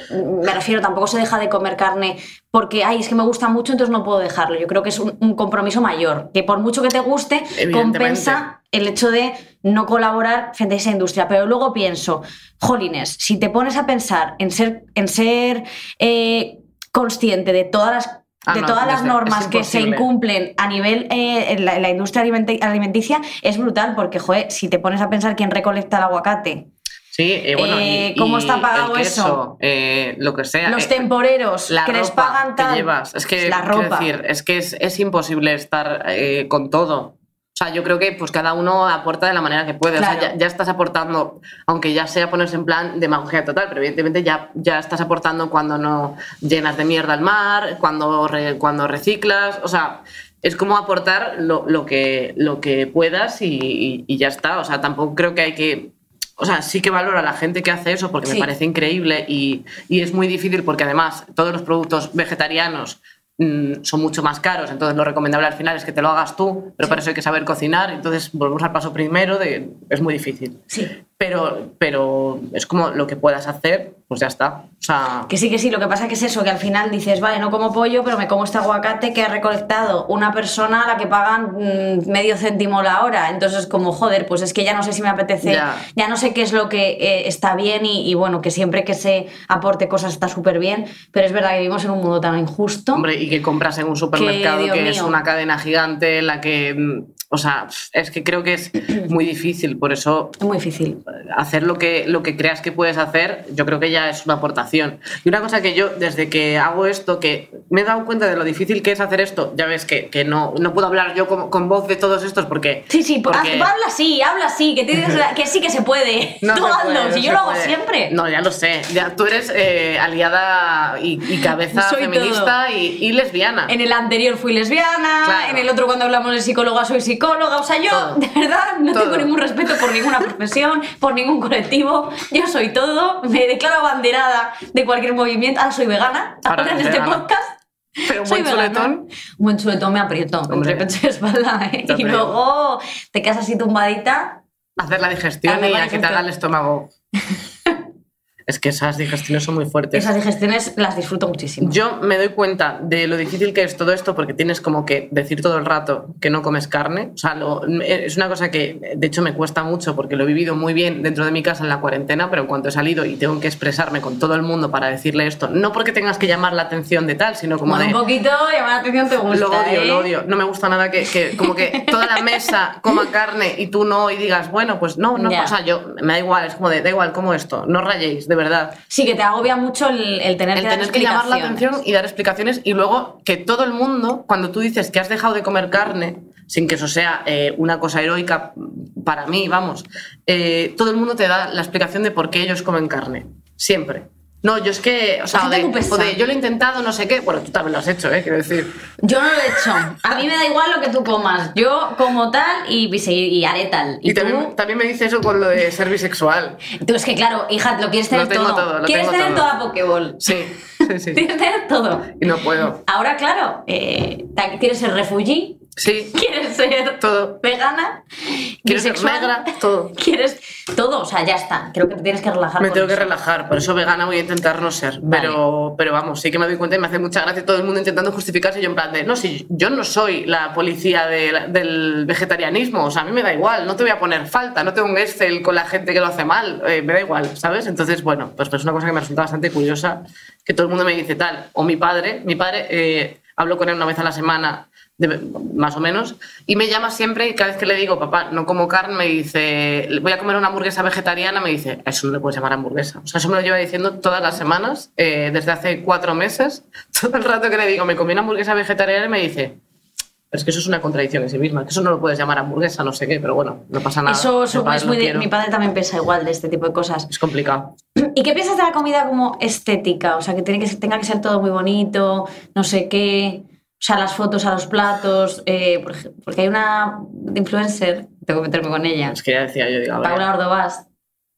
me refiero, tampoco se deja de comer carne porque, ay, es que me gusta mucho, entonces no puedo dejarlo. Yo creo que es un, un compromiso mayor, que por mucho que te guste, compensa el hecho de no colaborar frente a esa industria. Pero luego pienso, jolines, si te pones a pensar en ser, en ser eh, consciente de todas las Ah, de no, todas las normas que se incumplen a nivel eh, en la, en la industria alimenti- alimenticia es brutal porque, joder, si te pones a pensar quién recolecta el aguacate, Sí, eh, bueno. y- Eh, ¿cómo y está pagado queso, eso? lo que sea. los temporeros la que les ropa pagan tal. que llevas. Es que, la ropa. decir, es que es, es imposible estar con todo. O sea, yo creo que pues cada uno aporta de la manera que puede. O sea, ya, ya estás aportando, aunque ya sea ponerse en plan demagogia total, pero evidentemente ya, ya estás aportando cuando no llenas de mierda al mar, cuando, re- cuando reciclas. O sea, es como aportar lo, lo que, lo que puedas y, y- y ya está. O sea, tampoco creo que hay que o sea, sí que valoro a la gente que hace eso porque Sí. me parece increíble y, y es muy difícil porque además todos los productos vegetarianos son mucho más caros, entonces lo recomendable al final es que te lo hagas tú, pero para eso hay que saber cocinar, entonces volvemos al paso primero de es muy difícil. Sí. Pero, pero es como lo que puedas hacer pues ya está. O sea, Que sí, que sí, lo que pasa que es eso, que al final dices, vale, no como pollo, pero me como este aguacate que ha recolectado una persona a la que pagan mm, medio céntimo la hora. Entonces, como, joder, pues es que ya no sé si me apetece, Ya. ya, no sé qué es lo que eh, está bien y, y bueno, que siempre que se aporte cosas está súper bien, pero es verdad que vivimos en un mundo tan injusto. Hombre, y que compras en un supermercado Dios que es una cadena gigante en la que, mm, o sea, es que creo que es muy difícil, por eso Es muy difícil. hacer lo que, lo que creas que puedes hacer, yo creo que ya es una aportación. Y una cosa que yo, desde que hago esto, que me he dado cuenta de lo difícil que es hacer esto, ya ves que, que no, no puedo hablar yo con, con voz de todos estos porque... Sí, sí, porque- haz- habla así, habla así, que, tienes la- que sí que se puede. No Tú hazlo, puede, no si yo lo hago puede. siempre. No, ya lo sé. Ya, tú eres eh, aliada y, y cabeza Soy feminista y, y lesbiana. En el anterior fui lesbiana, Claro. en el otro cuando hablamos de psicóloga soy psicóloga, o sea, yo Todo. de verdad no Todo. tengo ningún respeto por ninguna profesión, por ningún colectivo, yo soy todo, me declaro abanderada de cualquier movimiento, ahora soy vegana, Ahora ahora en este vegana. podcast. Pero un soy buen vegana. chuletón. Un buen chuletón me aprieto, Hombre. entre pecho y espalda, ¿eh? Y luego te quedas así tumbadita. Hacer la digestión Hacer y la a que te haga el estómago. es que esas digestiones son muy fuertes. Esas digestiones las disfruto muchísimo. Yo me doy cuenta de lo difícil que es todo esto porque tienes como que decir todo el rato que no comes carne. O sea, lo- es una cosa que de hecho me cuesta mucho porque lo he vivido muy bien dentro de mi casa en la cuarentena, pero en cuanto he salido y tengo que expresarme con todo el mundo para decirle esto, no porque tengas que llamar la atención de tal, sino como Bueno, de... un poquito, llamar la atención te gusta, Lo odio, ¿eh? lo odio. No me gusta nada que, que como que toda la mesa coma carne y tú no y digas, bueno, pues no, no Ya. pasa. Yo me da igual, es como de, da igual, como esto, no rayéis, de verdad. Sí, que te agobia mucho el, el tener El que dar tener que llamar la atención y dar explicaciones y luego que todo el mundo, cuando tú dices que has dejado de comer carne, sin que eso sea eh, una cosa heroica para mí, vamos, eh, todo el mundo te da la explicación de por qué ellos comen carne. Siempre. No, yo es que, o sea, de, o de yo lo he intentado, no sé qué. Bueno, tú también lo has hecho, ¿eh? Quiero decir. Yo no lo he hecho. A mí me da igual lo que tú comas. Yo como tal y, y, y haré tal. Y, también, también me dice eso con lo de ser bisexual. tú es que claro, hija, lo quieres tener Lo tengo todo. todo, lo quieres tengo tener todo. toda Pokéball. Sí, sí, sí. Quieres tener todo. Y no puedo. Ahora, claro, eh, quieres ser refugee, Sí, quieres ser todo. vegana, Quiero ser negra, todo. Quieres todo, o sea, ya está. Creo que te tienes que relajar. Me tengo que relajar, por eso vegana voy a intentar no ser. Vale. Pero, pero vamos, sí que me doy cuenta y me hace mucha gracia todo el mundo intentando justificarse. y Yo en plan de, no, si yo no soy la policía de del vegetarianismo, o sea, a mí me da igual, no te voy a poner falta, no tengo un Excel con la gente que lo hace mal, eh, me da igual, ¿sabes? Entonces, bueno, pues, pues es una cosa que me resulta bastante curiosa, que todo el mundo me dice tal. O mi padre, mi padre, eh, hablo con él una vez a la semana de- más o menos, y me llama siempre y cada vez que le digo, papá, no como carne, me dice, voy a comer una hamburguesa vegetariana, me dice, eso no le puedes llamar hamburguesa. O sea, eso me lo lleva diciendo todas las semanas, eh, desde hace cuatro meses, todo el rato que le digo, me comí una hamburguesa vegetariana, y me dice, "Pero es que eso es una contradicción en sí misma, que eso no lo puedes llamar hamburguesa, no sé qué, pero bueno, no pasa nada. Eso, padre es muy de-. Mi padre también piensa igual de este tipo de cosas. Es complicado. ¿Y qué piensas de la comida como estética? O sea, que, tiene que tenga que ser todo muy bonito, no sé qué. O sea, las fotos a los platos. eh, porque hay una influencer, tengo que meterme con ella, Es que ya decía yo, digo, Paula Ordovás.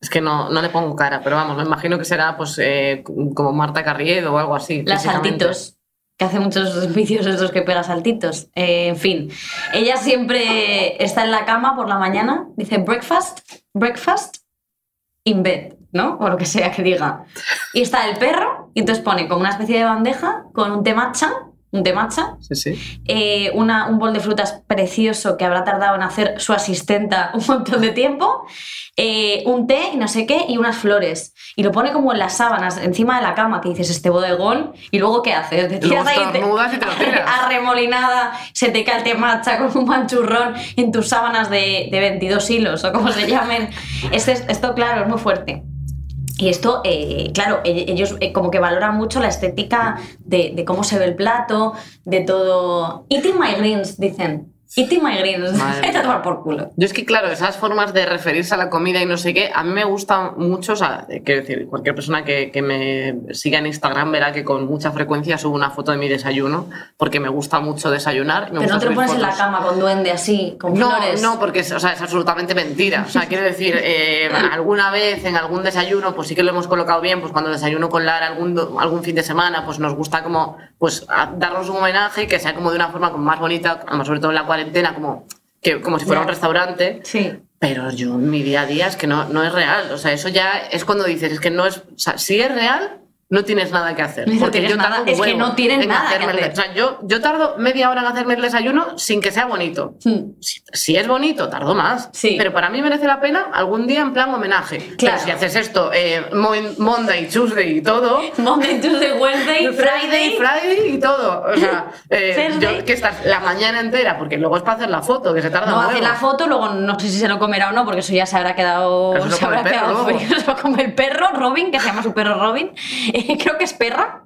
es que no, no le pongo cara, pero vamos, me imagino que será pues eh, como Marta Carriedo o algo así. Las saltitos, que hace muchos vídeos estos que pega saltitos. Eh, en fin, ella siempre está en la cama por la mañana, dice breakfast, breakfast, in bed, ¿no? O lo que sea que diga. Y está el perro, y entonces pone como una especie de bandeja con un té matcha, un té matcha, Sí, sí. eh, una- un bol de frutas precioso que habrá tardado en hacer su asistenta un montón de tiempo, eh, un té y no sé qué, y unas flores. Y lo pone como en las sábanas, encima de la cama, que dices, este bodegón, y luego ¿qué haces? Te tiras ahí, te- estornudas y te lo tiras. arremolinada, se te cae el té matcha con un manchurrón en tus sábanas de, de 22 hilos, o como se llamen. Este es- esto, claro, es muy fuerte. Y esto, eh, claro, e- ellos eh, como que valoran mucho la estética de, de cómo se ve el plato, de todo. Eating my greens, dicen. My greens. Madre Vete a tomar por culo. Yo es que, claro, esas formas de referirse a la comida y no sé qué, a mí me gustan mucho, o sea, eh, quiero decir, cualquier persona que, que me siga en Instagram verá que con mucha frecuencia subo una foto de mi desayuno, porque me gusta mucho desayunar. me Pero gusta no te lo pones en la fotos. cama con duende así, con No, flores. no, porque o sea, es absolutamente mentira. O sea, quiero decir, eh, alguna vez en algún desayuno, pues sí que lo hemos colocado bien, pues cuando desayuno con Lara algún, algún fin de semana, pues nos gusta como, pues darnos un homenaje que sea como de una forma como más bonita, sobre todo en la cuarentena, como, que, como si fuera un restaurante. Sí. Pero yo mi día a día es que no, no es real. O sea, eso ya es cuando dices, es que no es. O sea, si es real, no tienes nada que hacer. No Porque yo nada, es que no tienes en nada que el- hacer. O sea, yo, yo tardo media hora en hacerme el desayuno sin que sea bonito. Hmm. Si, si es bonito, tardo más. Sí. Pero para mí merece la pena algún día en plan homenaje. Claro. Pero si haces esto eh, Mon- Monday, Tuesday y todo. Monday, Tuesday, Wednesday, Friday. Friday y todo. O sea, eh, yo que estás la mañana entera, porque luego es para hacer la foto, que se tarda No hace la foto, luego no sé si se lo comerá o no, porque eso ya se habrá quedado, Pero se habrá perro quedado frío. Se lo come el perro, Robin, que se llama su perro Robin. Eh, creo que es perra.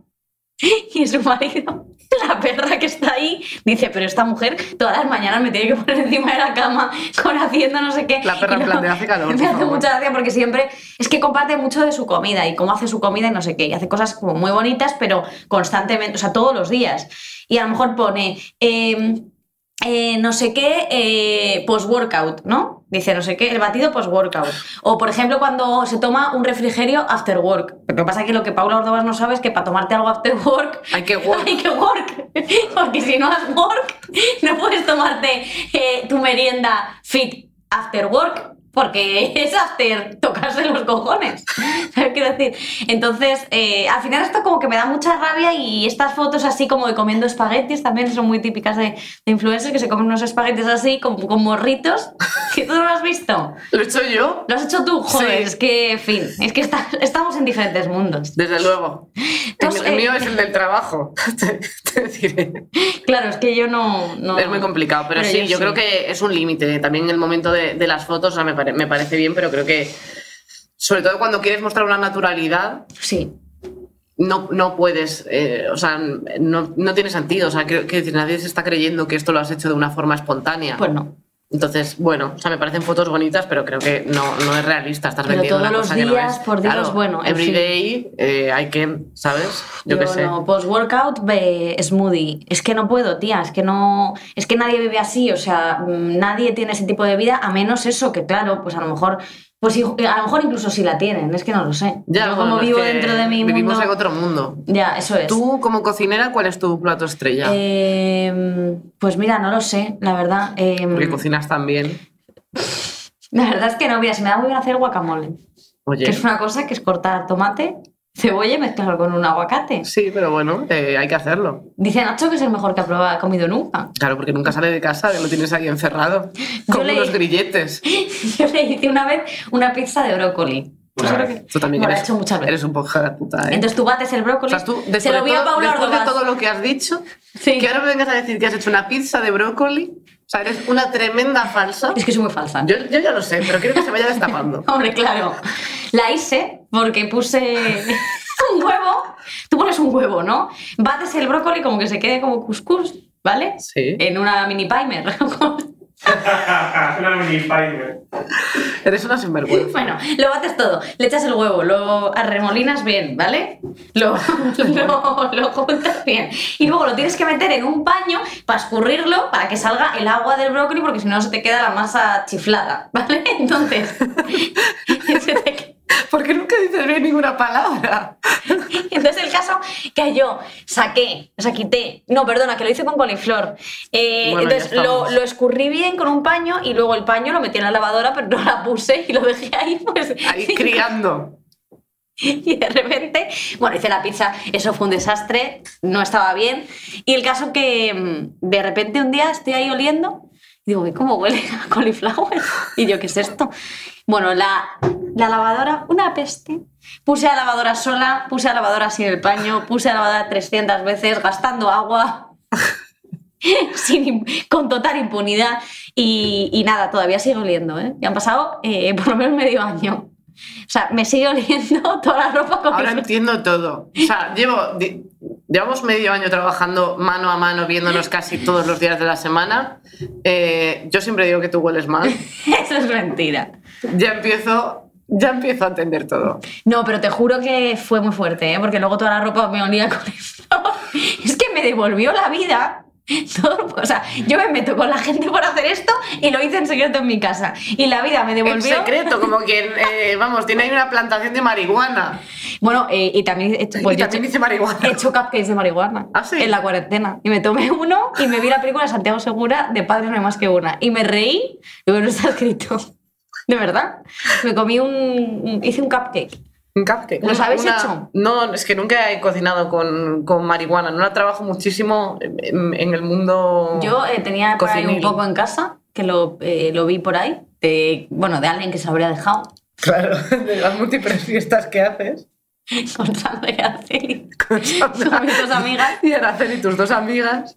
Y su marido, la perra que está ahí, dice, pero esta mujer todas las mañanas me tiene que poner encima de la cama con haciendo no sé qué. La perra en plan de, "Hace calor, Me hace favor". mucha gracia porque siempre es que comparte mucho de su comida y cómo hace su comida y no sé qué. Y hace cosas como muy bonitas, pero constantemente, o sea, todos los días. Y a lo mejor pone... em, eh, no sé qué eh, post-workout, ¿no? Dice no sé qué, el batido post-workout. O, por ejemplo, cuando se toma un refrigerio after work. Lo que pasa es que lo que Paula Ordovas no sabe es que para tomarte algo after work Hay que work. hay que work. Porque si no has work, no puedes tomarte eh, tu merienda fit after work. Porque es after tocarse los cojones. ¿Sabes qué quiero decir? Entonces, eh, al final esto como que me da mucha rabia y estas fotos así como de comiendo espaguetis también son muy típicas de, de influencers que se comen unos espaguetis así con, con morritos. ¿Que tú no lo has visto? ¿Lo he hecho yo? ¿Lo has hecho tú? Joder, Sí. es que, en fin, es que está- estamos en diferentes mundos. Desde luego. Entonces, el, el eh, mío es el del trabajo. te, te diré. Claro, es que yo no... no- Es muy complicado, pero, sí, yo, creo que es un límite. También el momento de, de las fotos o sea, me, pare- me parece bien, pero creo que, sobre todo cuando quieres mostrar una naturalidad, Sí, no, no puedes, eh, o sea, no, no tiene sentido. O sea, decir, nadie se está creyendo que esto lo has hecho de una forma espontánea. pues no. Entonces, bueno, o sea, me parecen fotos bonitas, pero creo que no, no es realista. Estás Pero vendiendo todos una los cosa que no días, es. por Dios, Claro, bueno, en Every fin. day eh, hay que, ¿sabes? Yo, qué sé. no, post-workout, ve- smoothie. Es que no puedo, tía, es que no. Es que nadie vive así, o sea, mm, nadie tiene ese tipo de vida, a menos eso, que claro, pues a lo mejor. Pues sí, a lo mejor incluso si la tienen, es que no lo sé. Ya, Yo como vivo dentro de mi Vivimos mundo. en otro mundo. Ya, eso es. Tú, como cocinera, ¿cuál es tu plato estrella? Eh, pues mira, no lo sé, la verdad. eh, Porque cocinas tan bien. la verdad es que no, mira, se me da muy bien hacer guacamole. Oye. Que es una cosa que es cortar tomate, cebolla y mezclarlo con un aguacate. Sí, pero bueno, eh, hay que hacerlo. Dice Nacho que es el mejor que ha probado, comido nunca. Claro, porque nunca sale de casa, lo tienes ahí encerrado. Con unos grilletes. Yo le hice una vez una pizza de brócoli. Vez. que- Tú también eres, he hecho muchas veces. eres un poco puta, ¿eh? Entonces tú bates el o brócoli, sea, tú, se lo a todo, Paula después de todo lo que has dicho, Sí. que ahora me vengas a decir que has hecho una pizza de brócoli, o sea, eres una tremenda falsa. Es que soy muy falsa. Yo, yo ya lo sé, pero quiero que se vaya destapando. Hombre, claro. La hice porque puse un huevo. Tú pones un huevo, ¿no? Bates el brócoli como que se quede como cuscús, ¿vale? Sí. En una mini primer. Una mini Spider. Eres una sinvergüenza. bueno, lo bates todo. Le echas el huevo, lo arremolinas bien, ¿vale? Lo, lo, lo juntas bien. Y luego lo tienes que meter en un paño para escurrirlo, para que salga el agua del brócoli, porque si no se te queda la masa chiflada, ¿vale? Entonces, se te- ¿Por qué nunca dices bien ninguna palabra? Entonces el caso que yo saqué, o sea, quité, no, perdona, que lo hice con coliflor. Eh, Bueno, entonces lo, lo escurrí bien con un paño y luego el paño lo metí en la lavadora, pero no la puse y lo dejé ahí, pues. Ahí criando. Y de repente, bueno, hice la pizza, eso fue un desastre, no estaba bien. Y el caso que mm, de repente un día estoy ahí oliendo y digo, "Uy, ¿cómo huele a cauliflower? Y yo, ¿qué es esto? Bueno, la, la lavadora, una peste. Puse a la lavadora sola, puse a la lavadora sin el paño, puse a la lavadora 300 veces, gastando agua. sin con total impunidad y, y nada, todavía sigue oliendo, ¿eh? Ya han pasado eh, por lo menos medio año. O sea, me sigue oliendo toda la ropa con Ahora entiendo todo. O sea, llevo, llevamos medio año trabajando mano a mano, viéndonos casi todos los días de la semana. Eh, yo siempre digo que tú hueles mal. Eso es mentira. Ya empiezo, ya empiezo a entender todo. No, pero te juro que fue muy fuerte, ¿eh? porque luego toda la ropa me olía con eso. Es que me devolvió la vida. Todo- o sea, yo me meto con la gente por hacer esto y lo hice en secreto en mi casa. Y la vida me En devolvió. secreto, como quien, eh, vamos, tiene ahí una plantación de marihuana. Bueno, eh, y también he hecho, pues y yo he también hecho- dice marihuana. he hecho cupcakes de marihuana ¿Ah, sí? en la cuarentena. Y me tomé uno y me vi la película Santiago Segura de Padre no hay más que una. Y me reí y bueno, está escrito. De verdad. Me comí un. un- hice un cupcake. Un cupcake. ¿Los habéis una- hecho? No, es que nunca he cocinado con, con marihuana. No la trabajo muchísimo en, en el mundo. Yo eh, tenía por ahí un poco en casa, que lo, eh, lo vi por ahí, de, bueno, de alguien que se habría dejado, Claro, de las múltiples fiestas que haces. con Sandra y Araceli, Con Sandra Son mis dos amigas. Y Araceli, tus dos amigas.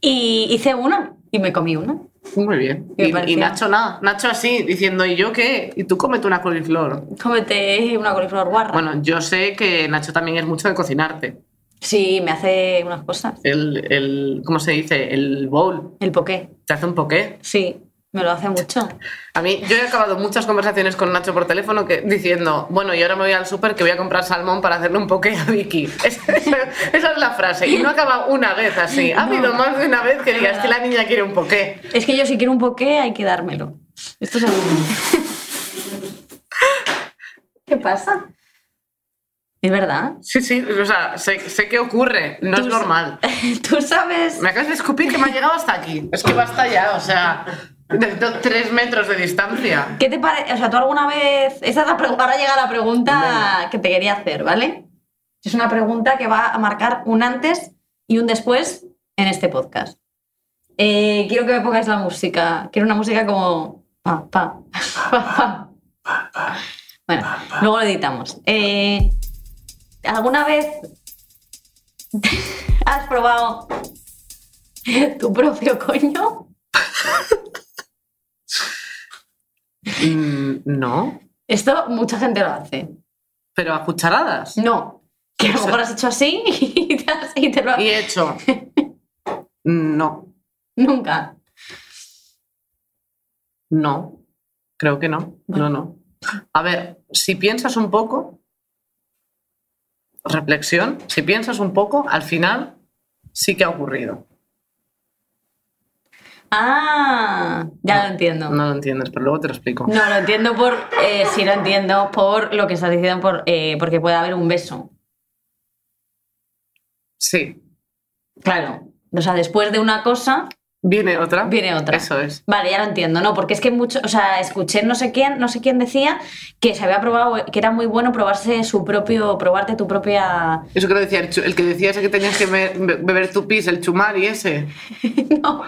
Y hice una, y me comí una. Muy bien. Y, Nacho nada. Nacho así, diciendo, ¿y yo qué? Y tú cómete una coliflor. Cómete una coliflor guarra. Bueno, yo sé que Nacho también es mucho de cocinarte. Sí, me hace unas cosas. El, el ¿cómo se dice? El bowl. El poké, Te hace un poqué. sí, me lo hace mucho. A mí, yo he acabado muchas conversaciones con Nacho por teléfono que, diciendo, bueno, y ahora me voy al súper que voy a comprar salmón para hacerle un poqué a Vicky. Esa, esa es la frase. Y no acaba una vez así. Ha No. habido más de una vez que digas que la niña quiere un poqué. Es que yo si quiero un poké hay que dármelo. Esto es algo... ¿Qué pasa? Es verdad. Sí, sí, o sea, sé, sé que ocurre, no es normal. Tú sabes... Me acabas de escupir que me ha llegado hasta aquí. Es que basta ya, o sea, tres metros de distancia. ¿Qué te parece? O sea, tú alguna vez. Esta es la pregu- Ahora llega la pregunta que te quería hacer, ¿vale? Es una pregunta que va a marcar un antes y un después en este podcast. Eh, quiero que me pongáis la música. Quiero una música como. Pa, pa, pa, pa. Bueno, luego lo editamos. Eh, ¿Alguna vez has probado tu propio coño? Mm, no, Esto mucha gente lo hace. pero a cucharadas. No. Que a lo mejor has hecho así y te, has- y te lo Y he hecho. No, Nunca. no, creo que no. No, no. A ver, si piensas un poco, reflexión, si piensas un poco, al final sí que ha ocurrido. Ah, ya lo entiendo. No, No lo entiendes, pero luego te lo explico. lo entiendo por. eh, sí, lo entiendo por lo que estás diciendo, por, eh, porque puede haber un beso. Sí, Claro. O sea, después de una cosa, viene otra. viene otra. Eso es. Vale, ya lo entiendo, ¿no? Porque es que mucho, o sea, escuché no sé quién, no sé quién decía que se había probado, que era muy bueno probarse su propio, probarte tu propia. Eso que lo decía, el, que decía ese que tenías que be- be- beber tu pis, el chumari ese. no,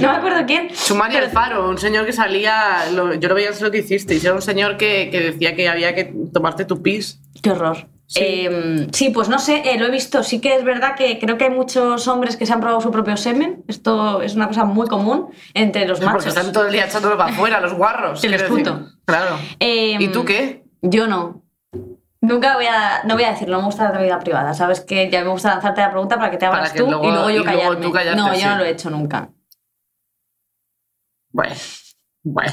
no me acuerdo quién. Chumari pero- Alfaro, un señor que salía, lo- yo lo veía en lo que hicisteis, era un señor que, que decía que había que tomarte tu pis. Qué horror. Sí. Eh, sí, pues no sé, eh, lo he visto. Sí que es verdad que creo que hay muchos hombres que se han probado su propio semen. Esto es una cosa muy común entre los Porque machos. están todo el día echándolo para afuera, los guarros. Esputo. decir. Claro. Eh, ¿Y tú qué? Yo no. Nunca voy a, no voy a decirlo, no me gusta la vida privada. Sabes que ya me gusta lanzarte la pregunta para que te que tú luego- y luego yo y luego callarme. tú callarte, no, yo sí. no lo he hecho nunca. Bueno. Bueno.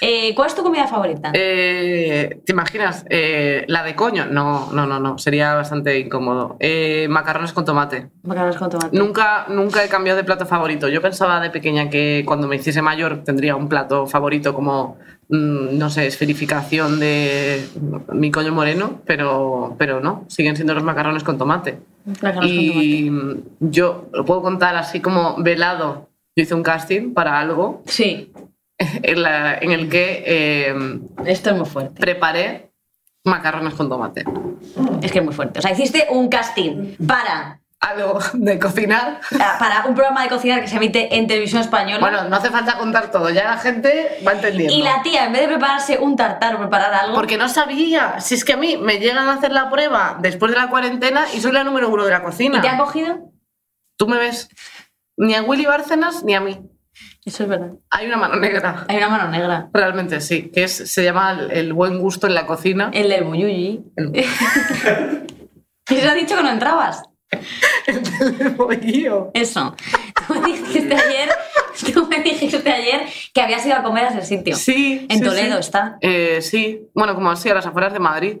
Eh, ¿Cuál es tu comida favorita? Eh, ¿Te imaginas? Eh, ¿La de coño? No, no, no, no. Sería bastante incómodo. Macarrones con tomate. Macarrones con tomate. Nunca, nunca he cambiado de plato favorito. Yo pensaba de pequeña que cuando me hiciese mayor tendría un plato favorito como, mm, no sé, esferificación de mi coño moreno, pero, pero no, siguen siendo los macarrones con tomate. Macarrones con Y mm, yo lo puedo contar así como velado. Yo hice un casting para algo tomate. Sí, en, la- en el que eh, esto es muy fuerte. preparé macarrones con tomate. Es que es muy fuerte. O sea, hiciste un casting para Algo de cocinar. Ah, para un programa de cocina que se emite en televisión española. Bueno, no hace falta contar todo, ya la gente va entendiendo. y la tía, en vez de prepararse un tartar o preparar algo, Porque no sabía. Si es que a mí me llegan a hacer la prueba después de la cuarentena y soy la número uno de la cocina. ¿y te han cogido? Tú me ves. Ni a Willy Bárcenas ni a mí. Eso es verdad. Hay una mano negra. Hay una mano negra. Realmente sí. Que es, se llama el, el buen gusto en la cocina. El del Buyuyi. El, ¿Y se ha dicho que no entrabas? el del bollío. Eso. Tú me dijiste ayer, tú me dijiste ayer que habías ido a comer a ese sitio. Sí. En sí, Toledo sí. está. Eh, sí, bueno, como así a las afueras de Madrid.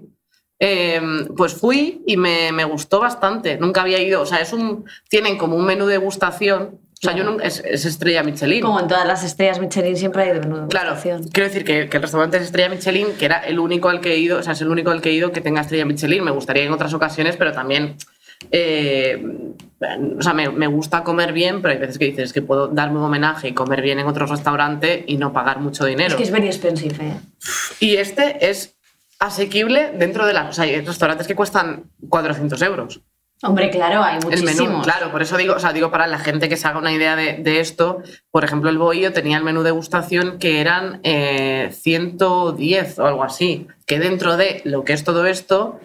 Eh, pues fui y me, me gustó bastante. Nunca había ido, o sea, es un, tienen como un menú de degustación. O sea, yo nunca, es, es estrella Michelin. Como en todas las estrellas Michelin siempre hay de Claro, quiero decir que, que el restaurante es Estrella Michelin, que era el único al que he ido, o sea, es el único al que he ido que tenga Estrella Michelin. Me gustaría en otras ocasiones, pero también eh, o sea, me, me gusta comer bien, pero hay veces que dices que puedo darme un homenaje y comer bien en otro restaurante y no pagar mucho dinero. Es que es very expensive, ¿eh? Y este es asequible dentro de las... O sea, hay restaurantes que cuestan 400 euros. Hombre, claro, hay El muchísimos. menú, claro, por eso digo, o sea, digo para la gente que se haga una idea de, de esto, por ejemplo, el Bohío tenía el menú degustación que eran eh, 110 o algo así, que dentro de lo que es todo esto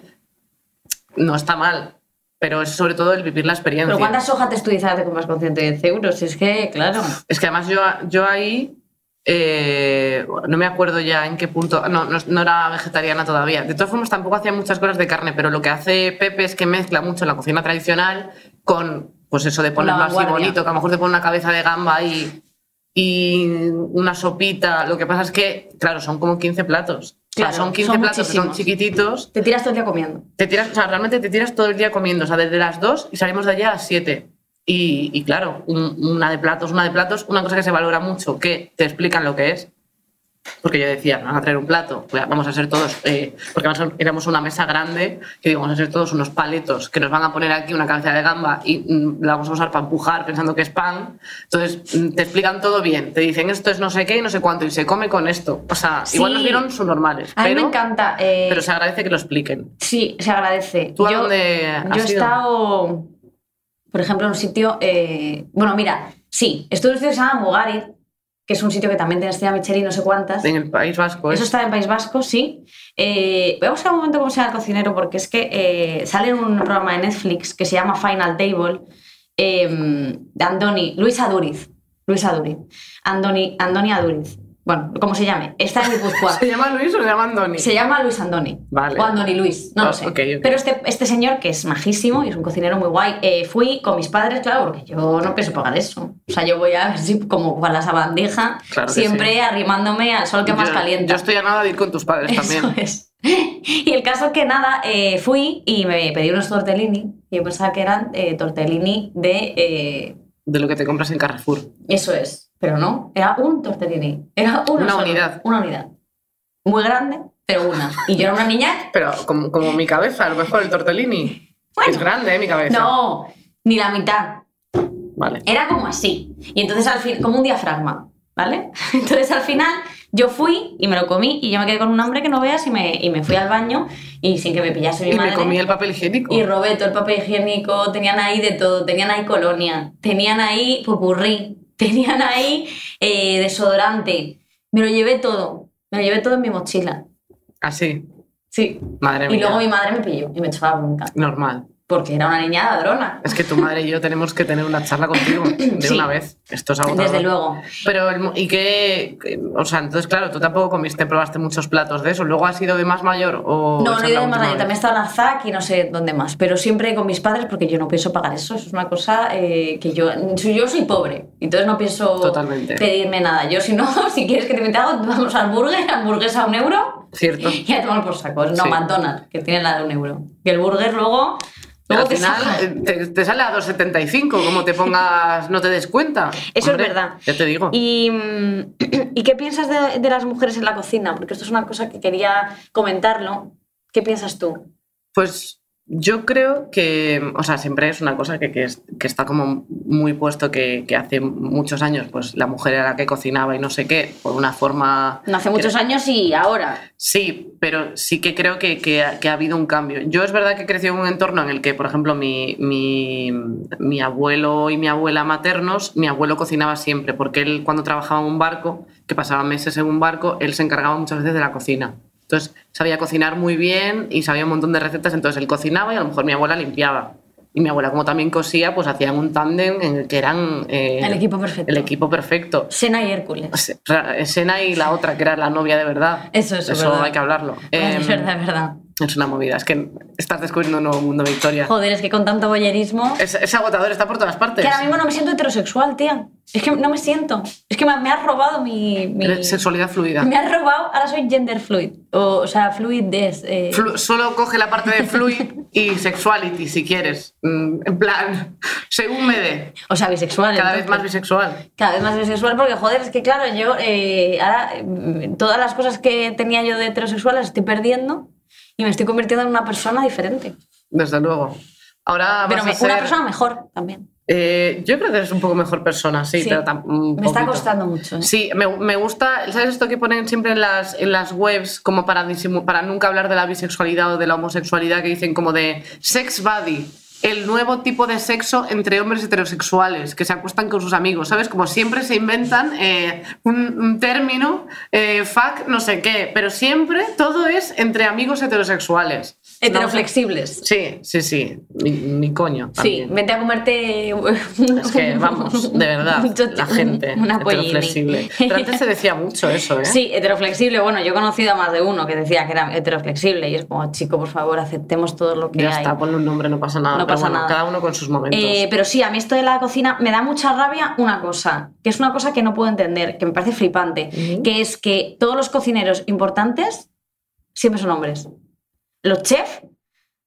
no está mal, pero es sobre todo el vivir la experiencia. Pero ¿cuántas hojas texturizadas te compras con 110 euros? Es que, claro. Es que además yo, yo ahí eh, no me acuerdo ya en qué punto. No, no, no era vegetariana todavía. De todas formas, tampoco hacía muchas cosas de carne, pero lo que hace Pepe es que mezcla mucho la cocina tradicional con, pues eso de ponerlo así bonito, que a lo mejor te pone una cabeza de gamba y, y una sopita. Lo que pasa es que, claro, son como 15 platos. O sea, son 15 son platos que son chiquititos. Te tiras todo el día comiendo. Te tiras, o sea, realmente te tiras todo el día comiendo, o sea, desde las 2 y salimos de allá a las 7. Y, y claro, un- una de platos, una de platos, una cosa que se valora mucho, que te explican lo que es. Porque yo decía, "Me van a traer un plato, pues vamos a ser todos, eh, porque éramos una mesa grande, que digo, vamos a ser todos unos paletos que nos van a poner aquí una cabeza de gamba y mm, la vamos a usar para empujar pensando que es pan. Entonces mm, te explican todo bien, te dicen esto es no sé qué y no sé cuánto y se come con esto. O sea, Sí. igual nos dieron sus normales, A mí pero, me encanta. eh, pero se agradece que lo expliquen. Sí, se agradece. ¿Tú a yo, dónde has yo he estado, por ejemplo, en un sitio. eh, bueno, mira, sí, estuve en un sitio que se llama Mugarit, que es un sitio que también tiene estrella Michelin, no sé cuántas. En el País Vasco. Eso es- está en País Vasco, sí. Eh, voy a buscar un momento cómo se llama el cocinero, porque es que eh, sale en un programa de Netflix que se llama Final Table eh, de Andoni, Luis Aduriz. Luis Aduriz. Andoni, Andoni Aduriz. Bueno, como se llame. Está en Guipúzcoa. ¿Se llama Luis o se llama Andoni? Se llama Luis Andoni. Vale. O Andoni Luis, no Ah, lo sé. ok, ok. Pero este, este señor, que es majísimo y es un cocinero muy guay, eh, fui con mis padres, claro, porque yo no pienso pagar eso. O sea, yo voy a ver si, como con la sabandija, Claro siempre sí. arrimándome al sol que más calienta. Yo estoy a nada de ir con tus padres también. Eso es. Y el caso es que nada, eh, fui y me pedí unos tortellini. Y yo pensaba que eran eh, tortellini de. eh, De lo que te compras en Carrefour. eso es. Pero no, era un tortellini. Era Una solo, unidad. Una unidad. Muy grande, pero una. Y yo era una niña. Pero como, como mi cabeza, a lo mejor el tortellini. Bueno. es grande, ¿eh? Mi cabeza. No, ni la mitad. Vale. Era como así. Y entonces al fin, como un diafragma, ¿vale? Entonces al final yo fui y me lo comí y yo me quedé con un hambre que no veas y me, y me fui al baño y sin que me pillase mi Y madre. me comí el papel higiénico. Y robé todo el papel higiénico, tenían ahí de todo, tenían ahí colonia, tenían ahí pupurrí, tenían ahí eh, desodorante. Me lo llevé todo, me lo llevé todo en mi mochila. Así. Sí. Madre Y mía. luego mi madre me pilló y me echó la bronca, Normal. Porque era una niña ladrona. Es que tu madre y yo tenemos que tener una charla contigo de Sí. una vez. Esto es agotador. Desde luego. Pero, ¿y qué? O sea, entonces, claro, tú tampoco comiste, probaste muchos platos de eso. ¿Luego has ido de más mayor o...? No, no he ido más última allá. vez? También he estado en Arzac y no sé dónde más. Pero siempre con mis padres porque yo no pienso pagar eso. Eso es una cosa eh, que yo... Yo soy pobre. Entonces no pienso Totalmente. pedirme nada. Yo si no, si quieres que te invite algo, vamos al burger, hamburguesa a un euro Cierto. y a tomar por saco. No, Sí. McDonald's, que tiene la de un euro. Y el burger luego... Luego Al te final eh, te, te sale a 2,75, como te pongas, no te des cuenta. Eso es verdad. Ya te digo. ¿Y, mm, ¿y qué piensas de, de las mujeres en la cocina? Porque esto es una cosa que quería comentarlo. ¿Qué piensas tú? Pues yo creo que, o sea, siempre es una cosa que, que, es- que está como muy puesto que, que hace muchos años, pues la mujer era la que cocinaba y no sé qué, por una forma... No hace muchos años y ahora. Sí, pero sí que creo que, que ha, que ha habido un cambio. Yo es verdad que crecí en un entorno en el que, por ejemplo, mi, mi, mi abuelo y mi abuela maternos, mi abuelo cocinaba siempre, porque él cuando trabajaba en un barco, que pasaba meses en un barco, él se encargaba muchas veces de la cocina. Entonces sabía cocinar muy bien y sabía un montón de recetas, entonces él cocinaba y a lo mejor mi abuela limpiaba. Y mi abuela, como también cosía, pues hacían un tándem en el que eran... eh, El equipo perfecto. El equipo perfecto. Sena y Hércules. Sena y la otra, que era la novia de verdad. Eso, eso, Eso verdad. hay que hablarlo. es Em, verdad, es verdad. Es una movida, es que estás descubriendo un nuevo mundo, Victoria. Joder, es que con tanto boyerismo. Es, es agotador, está por todas partes. Que ahora mismo no me siento heterosexual, tía. Es que no me siento. Es que me, me has robado mi. mi- Sexualidad fluida. Me has robado, ahora soy gender fluid. O, o sea, fluid des. eh, Flu- solo coge la parte de fluid y sexuality, si quieres. Mm, En plan, según me dé. o sea, bisexual. Cada vez entonces. más bisexual. Cada vez más bisexual, porque joder, es que claro, yo eh, ahora mm, todas las cosas que tenía yo de heterosexual las estoy perdiendo y me estoy convirtiendo en una persona diferente. Desde luego. Ahora Pero vas me- a ser... una persona mejor también. Eh, yo creo que eres un poco mejor persona, sí, pero Me está poquito. costando mucho. ¿eh? Sí, me, me gusta, ¿sabes esto que ponen siempre en las, en las webs como para, para nunca hablar de la bisexualidad o de la homosexualidad que dicen como de sex buddy? El nuevo tipo de sexo entre hombres heterosexuales que se acuestan con sus amigos, ¿sabes? Como siempre se inventan eh, un, término, eh, fuck, no sé qué, pero siempre todo es entre amigos heterosexuales. Heteroflexibles. Sí, sí, sí, ni, ni coño. Sí, también. vente a comerte. Es que, vamos, de verdad, la gente una heteroflexible. Pero antes se decía mucho eso, ¿eh? Sí, heteroflexible. Bueno, yo he conocido a más de uno que decía que era heteroflexible y es como, chico, por favor, aceptemos todo lo que Ya hay. está, ponle un nombre, no pasa nada. No pero pasa bueno, nada. cada uno con sus momentos. Eh, pero sí, a mí esto de la cocina me da mucha rabia una cosa, que es una cosa que no puedo entender, que me parece flipante, que es que todos los cocineros importantes siempre son hombres. Los chefs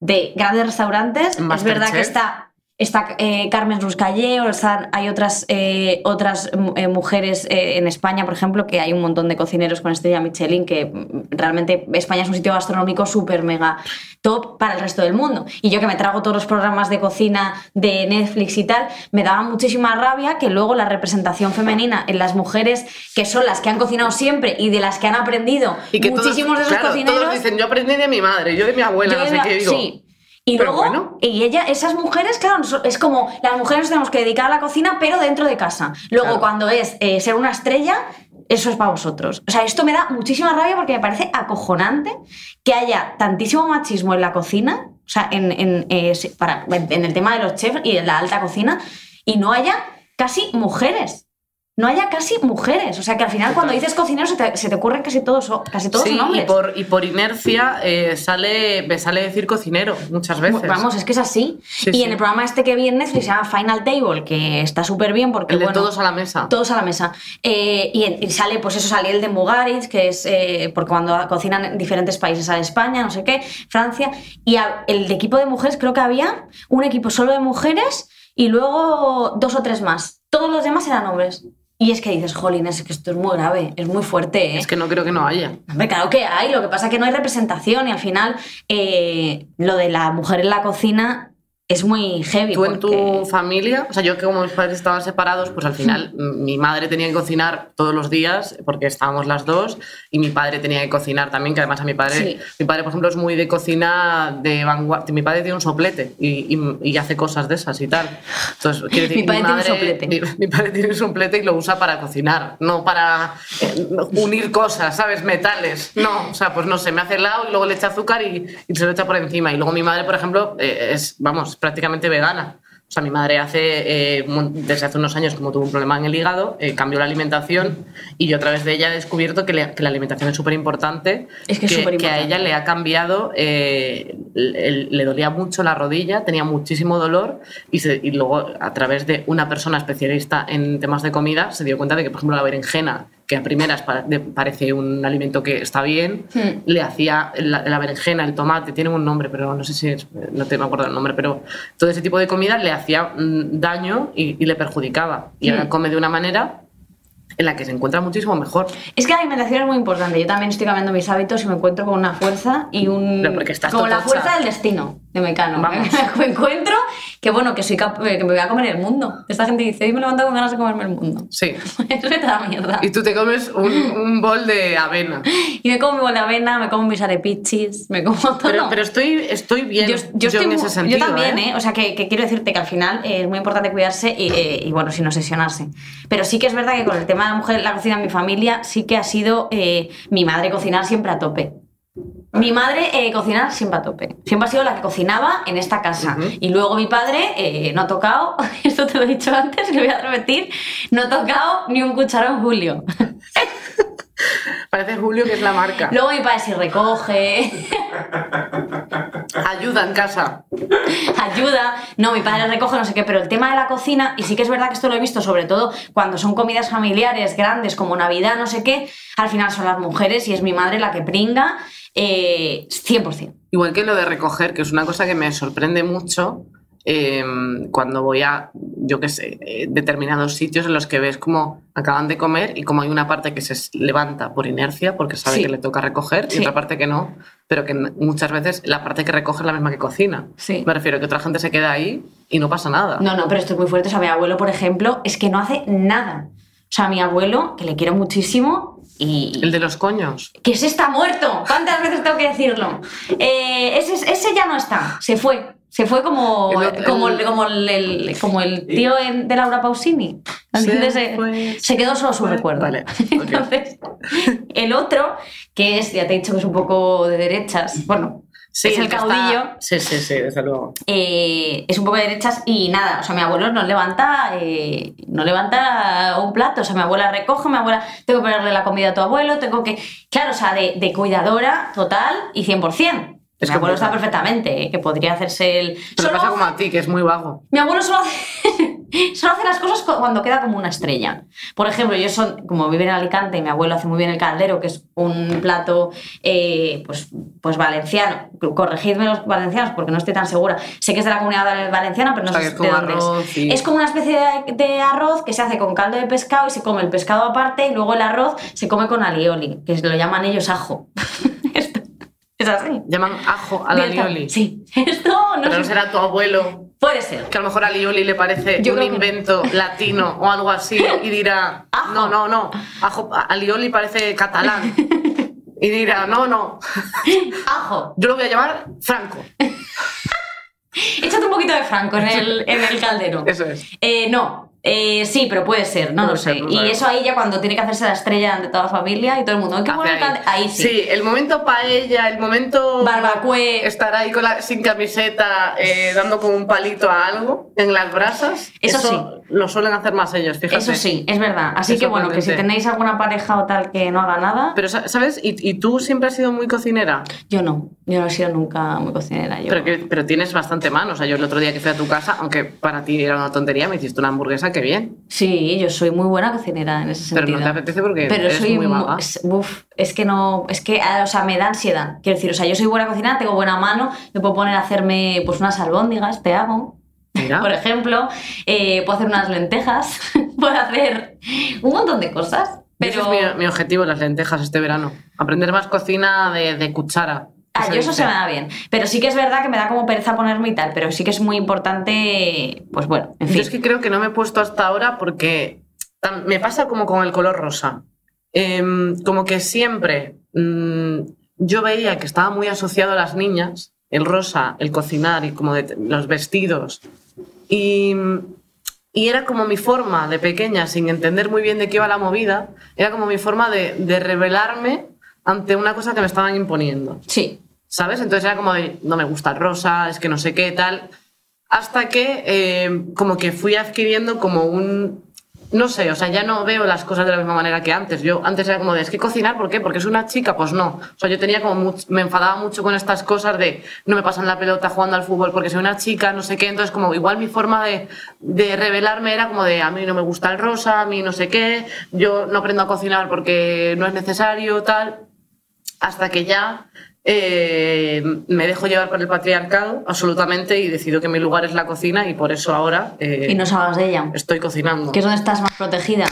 de grandes restaurantes, es verdad que está, está eh, Carmen Ruscallé, o están- hay otras, eh, otras mm, eh, mujeres en España, por ejemplo, que hay un montón de cocineros con estrella Michelin, que mm, realmente España es un sitio gastronómico súper mega top para el resto del mundo. Y yo que me trago todos los programas de cocina de Netflix y tal, me daba muchísima rabia que luego la representación femenina en las mujeres, que son las que han cocinado siempre y de las que han aprendido y que todos- muchísimos de esos claro, cocineros... Todos dicen, yo aprendí de mi madre, yo de mi abuela, no sé qué digo. Sí. Y Pero luego, bueno. y ella, esas mujeres, claro, es como las mujeres nos tenemos que dedicar a la cocina, pero dentro de casa. Luego, Claro. cuando es eh, ser una estrella, eso es para vosotros. O sea, esto me da muchísima rabia porque me parece acojonante que haya tantísimo machismo en la cocina, o sea, en, en, eh, para, en el tema de los chefs y en la alta cocina, y no haya casi mujeres. No haya casi mujeres. O sea, que al final, cuando dices cocinero, se te, se te ocurren casi todos, casi todos Sí, son hombres. y por, y por inercia eh, sale, me sale decir cocinero muchas veces. Vamos, es que es así. Sí, y sí. en el programa este que vi en Netflix se llama Final Table, que está súper bien porque el de bueno, todos a la mesa. todos a la mesa. Eh, y, en- y sale, pues eso, sale el de Mugaritz, que es eh, porque cuando cocinan en diferentes países, sale España, no sé qué, Francia. Y a- el de equipo de mujeres, creo que había un equipo solo de mujeres y luego dos o tres más. Todos los demás eran hombres. Y es que dices, jolín, es que esto es muy grave, es muy fuerte, ¿eh? Es que no creo que no haya. Hombre, claro que hay, lo que pasa es que no hay representación y al final eh, lo de la mujer en la cocina es muy heavy. Tú en tu familia, o sea, yo que como mis padres estaban separados, pues al final m- mi madre tenía que cocinar todos los días porque estábamos las dos y mi padre tenía que cocinar también, que además a mi padre, Sí. mi padre por ejemplo es muy de cocina de vanguardia, mi padre tiene un soplete y, y- y hace cosas de esas y tal. Entonces, quiero decir, Mi padre tiene un soplete. Mi, mi padre tiene un soplete y lo usa para cocinar, no para eh, unir cosas, ¿sabes? Metales. No, o sea, pues no sé, me hace helado y luego le echa azúcar y, y se lo echa por encima. Y luego mi madre, por ejemplo, eh, es, vamos, prácticamente vegana. O sea, mi madre hace, eh, desde hace unos años, como tuvo un problema en el hígado, eh, cambió la alimentación y yo a través de ella he descubierto que, le- que la alimentación es súper importante. Es que a ella le ha cambiado, eh, le, le dolía mucho la rodilla, tenía muchísimo dolor y, se- y luego a través de una persona especialista en temas de comida se dio cuenta de que, por ejemplo, la berenjena, que a primeras parece un alimento que está bien, Hmm. le hacía la, la berenjena, el tomate, tiene un nombre, pero no sé si es, no te me acuerdo el nombre, pero todo ese tipo de comida le hacía mm, daño y, y le perjudicaba. Y ahora Hmm. come de una manera en la que se encuentra muchísimo mejor. Es que la alimentación es muy importante. Yo también estoy cambiando mis hábitos y me encuentro con una fuerza y un. Pero porque estás como la fuerza del destino de Mecano. Vamos. me encuentro que bueno, que soy que me voy a comer el mundo. Esta gente dice, hoy me levanto con ganas de comerme el mundo. Sí. Eso es la mierda. Y tú te comes un, un bol de avena. Y me como mi bol de avena, me como mis arepichis, me como todo. Pero, pero estoy, estoy bien yo, yo estoy en ese sentido. yo también, ¿eh? O sea, que, que quiero decirte que al final eh, es muy importante cuidarse y, eh, y, bueno, sin obsesionarse. Pero sí que es verdad que con el tema de la mujer, la cocina en mi familia, sí que ha sido eh, mi madre cocinar siempre a tope. Mi madre eh, cocinar siempre a tope. Siempre ha sido la que cocinaba en esta casa. Y luego mi padre eh, no ha tocado, esto te lo he dicho antes y lo voy a repetir, no ha tocado ni un cucharón Julio. Parece Julio que es la marca. luego mi padre sí recoge, Ayuda en casa. ayuda. No, mi padre recoge, no sé qué, pero el tema de la cocina, y sí que es verdad que esto lo he visto, sobre todo cuando son comidas familiares grandes como Navidad, no sé qué, al final son las mujeres y es mi madre la que pringa eh, 100%. Igual que lo de recoger, que es una cosa que me sorprende mucho. Eh, cuando voy a, yo qué sé, eh, determinados sitios en los que ves como acaban de comer y como hay una parte que se levanta por inercia porque sabe Sí. que le toca recoger Sí. y otra parte que no, pero que muchas veces la parte que recoge es la misma que cocina. Sí. Me refiero a que otra gente se queda ahí y no pasa nada. No, no, pero esto es muy fuerte. O sea, mi abuelo, por ejemplo, es que no hace nada. O sea, mi abuelo, que le quiero muchísimo, y. El de los coños. que ese está muerto. ¿Cuántas veces tengo que decirlo? Eh, ese, ese ya no está, se fue. Se fue como, El como, el- como, el, el- como el tío de Laura Pausini. Entonces, Se eh, fue, se quedó solo su fue. recuerdo. Vale. Entonces, el otro, que es, ya te he dicho que es un poco de derechas, bueno, es el está- caudillo. Sí, sí, sí, desde luego. eh, es un poco de derechas y nada, o sea, mi abuelo no levanta, eh, no levanta un plato, o sea, mi abuela recoge, mi abuela, tengo que ponerle la comida a tu abuelo, tengo que, claro, o sea, de, de cuidadora total y 100%. Es mi abuelo está perfectamente, eh, que podría hacerse el... Pero Solo pasa hace- como a ti, que es muy vago. Mi abuelo solo hace, solo hace las cosas cu- cuando queda como una estrella. Por ejemplo, yo son, como vive en Alicante, y mi abuelo hace muy bien el caldero, que es un plato eh, pues, pues valenciano. Corregidme los valencianos porque no estoy tan segura. Sé que es de la comunidad valenciana, pero no O sea, sé de dónde arroz es. Es como una especie de, de arroz que se hace con caldo de pescado y se come el pescado aparte y luego el arroz se come con alioli, que lo llaman ellos ajo. Esto es así. Llaman ajo a la Bien, alioli. Sí. Esto no Pero no será tu abuelo, Puede ser. que a lo mejor alioli le parece Yo un no. invento latino o algo así y dirá, Ajo. no, no, no, ajo, alioli parece catalán. Y dirá, no, no, Ajo. yo lo voy a llamar Franco. Échate un poquito de franco en el, en el caldero. Eso es. Eh, no. Eh, sí, pero puede ser, no Puede lo ser, sé. no y eso ahí ya cuando tiene que hacerse la estrella ante toda la familia y todo el mundo. ¡ay, qué bueno calde-! Ahí sí. Sí, el momento paella, el momento. Barbacue. Estar ahí con la- sin camiseta, eh, dando como un palito a algo en las brasas. Eso Lo suelen hacer más ellos, fíjate. Eso sí, es verdad. Así que bueno, que si tenéis alguna pareja o tal que no haga nada, Pero, sa- ¿sabes? ¿Y, y tú siempre has sido muy cocinera? yo no. Yo no he sido nunca muy cocinera. Yo. Pero, que, pero tienes bastante mano. O sea, yo el otro día que fui a tu casa, aunque para ti era una tontería, me hiciste una hamburguesa, qué bien. Sí, yo soy muy buena cocinera en ese Pero sentido. no te apetece porque Pero eres soy muy mu- vaga. es, uf, es que no, es que, ah, o sea, me da ansiedad. Quiero decir, o sea, yo soy buena cocinera, tengo buena mano, me puedo poner a hacerme pues unas albóndigas, te hago. Mira. Por ejemplo, eh, puedo hacer unas lentejas, puedo hacer un montón de cosas. Pero Ese es mi, mi objetivo, las lentejas este verano. Aprender más cocina de, de cuchara. Ah, yo eso se me da bien. Pero sí que es verdad que me da como pereza ponerme y tal, pero sí que es muy importante, pues bueno, en fin. Yo es que creo que no me he puesto hasta ahora porque me pasa como con el color rosa. Em, como que siempre mm, yo veía que estaba muy asociado a las niñas, el rosa, el cocinar y como de- los vestidos. Y, y era como mi forma de pequeña, sin entender muy bien de qué iba la movida, era como mi forma de, de rebelarme ante una cosa que me estaban imponiendo. Sí, ¿Sabes? Entonces era como de, no me gusta el rosa, es que no sé qué, tal. Hasta que eh, como que fui adquiriendo como un... No sé, o sea, ya no veo las cosas de la misma manera que antes. Yo antes era como de, es que cocinar, ¿por qué? Porque es una chica, pues no. O sea, yo tenía como much- me enfadaba mucho con estas cosas de no me pasan la pelota jugando al fútbol porque soy una chica, no sé qué. Entonces, como igual mi forma de, de revelarme era como de, a mí no me gusta el rosa, a mí no sé qué, yo no aprendo a cocinar porque no es necesario, tal hasta que ya eh, me dejo llevar por el patriarcado absolutamente y decido que mi lugar es la cocina y por eso ahora eh, y no salgas de ella, estoy cocinando. que es donde estás más protegida.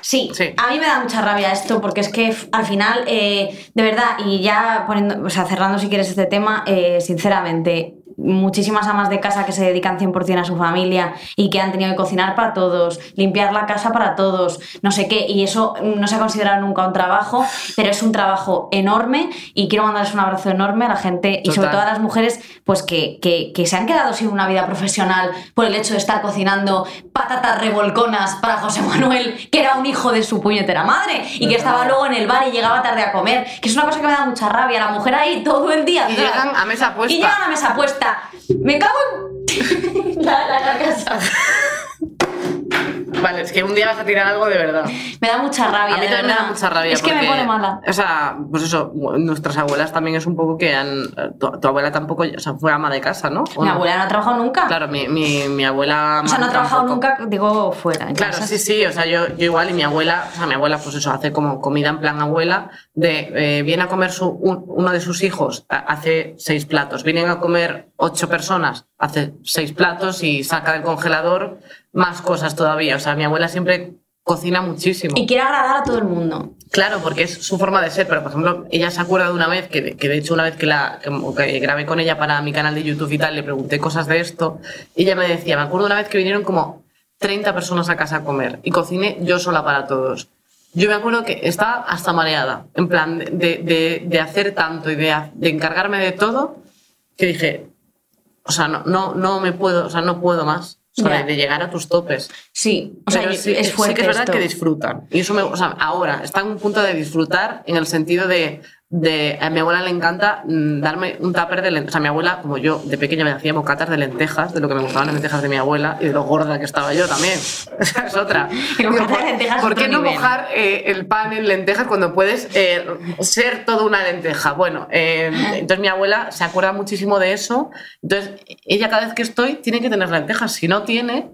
Sí, Sí. a mí me da mucha rabia esto porque es que al final, eh, de verdad, y ya poniendo, o sea, cerrando si quieres este tema, sinceramente, muchísimas amas de casa que se dedican 100% a su familia y que han tenido que cocinar para todos, limpiar la casa para todos, no sé qué, y eso no se ha considerado nunca un trabajo, pero es un trabajo enorme y quiero mandarles un abrazo enorme a la gente y sobre todo a las mujeres pues que, que- que se han quedado sin una vida profesional por el hecho de estar cocinando patatas revolconas para José Manuel, que era un hijo de su puñetera madre y que estaba luego en el bar y llegaba tarde a comer, que es una cosa que me da mucha rabia, la mujer ahí todo el día. Y llegan a mesa puesta. Y llegan a mesa puesta. Me cago en... la, la carcasa. Vale, es que un día vas a tirar algo de verdad. Me da mucha rabia. A mí de también me da mucha rabia. Es que me pone mala. O sea, pues eso, nuestras abuelas también es un poco que han. Tu, tu abuela tampoco, o sea, fue ama de casa, ¿no? ¿O Mi no? abuela no ha trabajado nunca. Claro, mi, mi, mi abuela. o sea, no ha trabajado tampoco. nunca, digo, fuera. Claro, sí, sí, o sea, yo, yo igual y mi abuela, o sea, mi abuela pues eso, hace como comida en plan abuela, de eh, viene a comer su- un- uno de sus hijos, hace seis platos, vienen a comer ocho personas, hace seis platos y saca del congelador más cosas todavía. O sea, mi abuela siempre cocina muchísimo. Y quiere agradar a todo el mundo. Claro, porque es su forma de ser, pero por ejemplo, ella se acuerda de una vez, que, que de hecho una vez que, la, que, que grabé con ella para mi canal de YouTube y tal, le pregunté cosas de esto, y ella me decía, me acuerdo una vez que vinieron como 30 personas a casa a comer y cociné yo sola para todos. Yo me acuerdo que estaba hasta mareada, en plan de, de- de hacer tanto y de, de encargarme de todo, que dije, o sea, no, no, no me puedo, o sea, no puedo más. O sea, de llegar a tus topes. Sí, o sea, Pero sí, es sí fuerte que es verdad esto. que disfrutan. Y eso me, o sea, ahora está en un punto de disfrutar en el sentido de, de a mi abuela le encanta mm, darme un tupper de lentejas. O sea, mi abuela, como yo de pequeña me hacía bocatas de lentejas, de lo que me gustaban las lentejas de mi abuela y de lo gorda que estaba yo también. Esa es otra. Es ¿Por qué no nivel. mojar eh, el pan en lentejas cuando puedes eh, ser toda una lenteja? Bueno, eh, entonces mi abuela se acuerda muchísimo de eso. Entonces, ella cada vez que estoy tiene que tener lentejas. Si no tiene,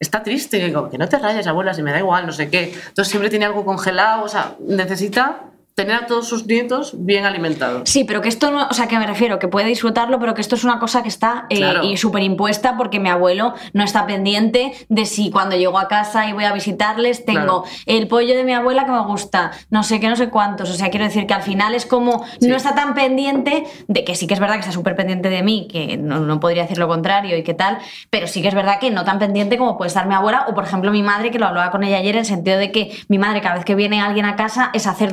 está triste. Que no te rayes, abuela, si me da igual, no sé qué. Entonces siempre tiene algo congelado, o sea, necesita tener a todos sus nietos bien alimentados. Sí, pero que esto no, o sea, que me refiero, que puede disfrutarlo, pero que esto es una cosa que está eh, Claro. y superimpuesta porque mi abuelo no está pendiente de si cuando llego a casa y voy a visitarles tengo Claro. el pollo de mi abuela que me gusta, no sé qué, no sé cuántos. O sea, quiero decir que al final es como Sí. no está tan pendiente de que sí que es verdad que está súper pendiente de mí, que no, no podría decir lo contrario y qué tal, pero sí que es verdad que no tan pendiente como puede estar mi abuela o, por ejemplo, mi madre, que lo hablaba con ella ayer, en el sentido de que mi madre, cada vez que viene alguien a casa, es hacer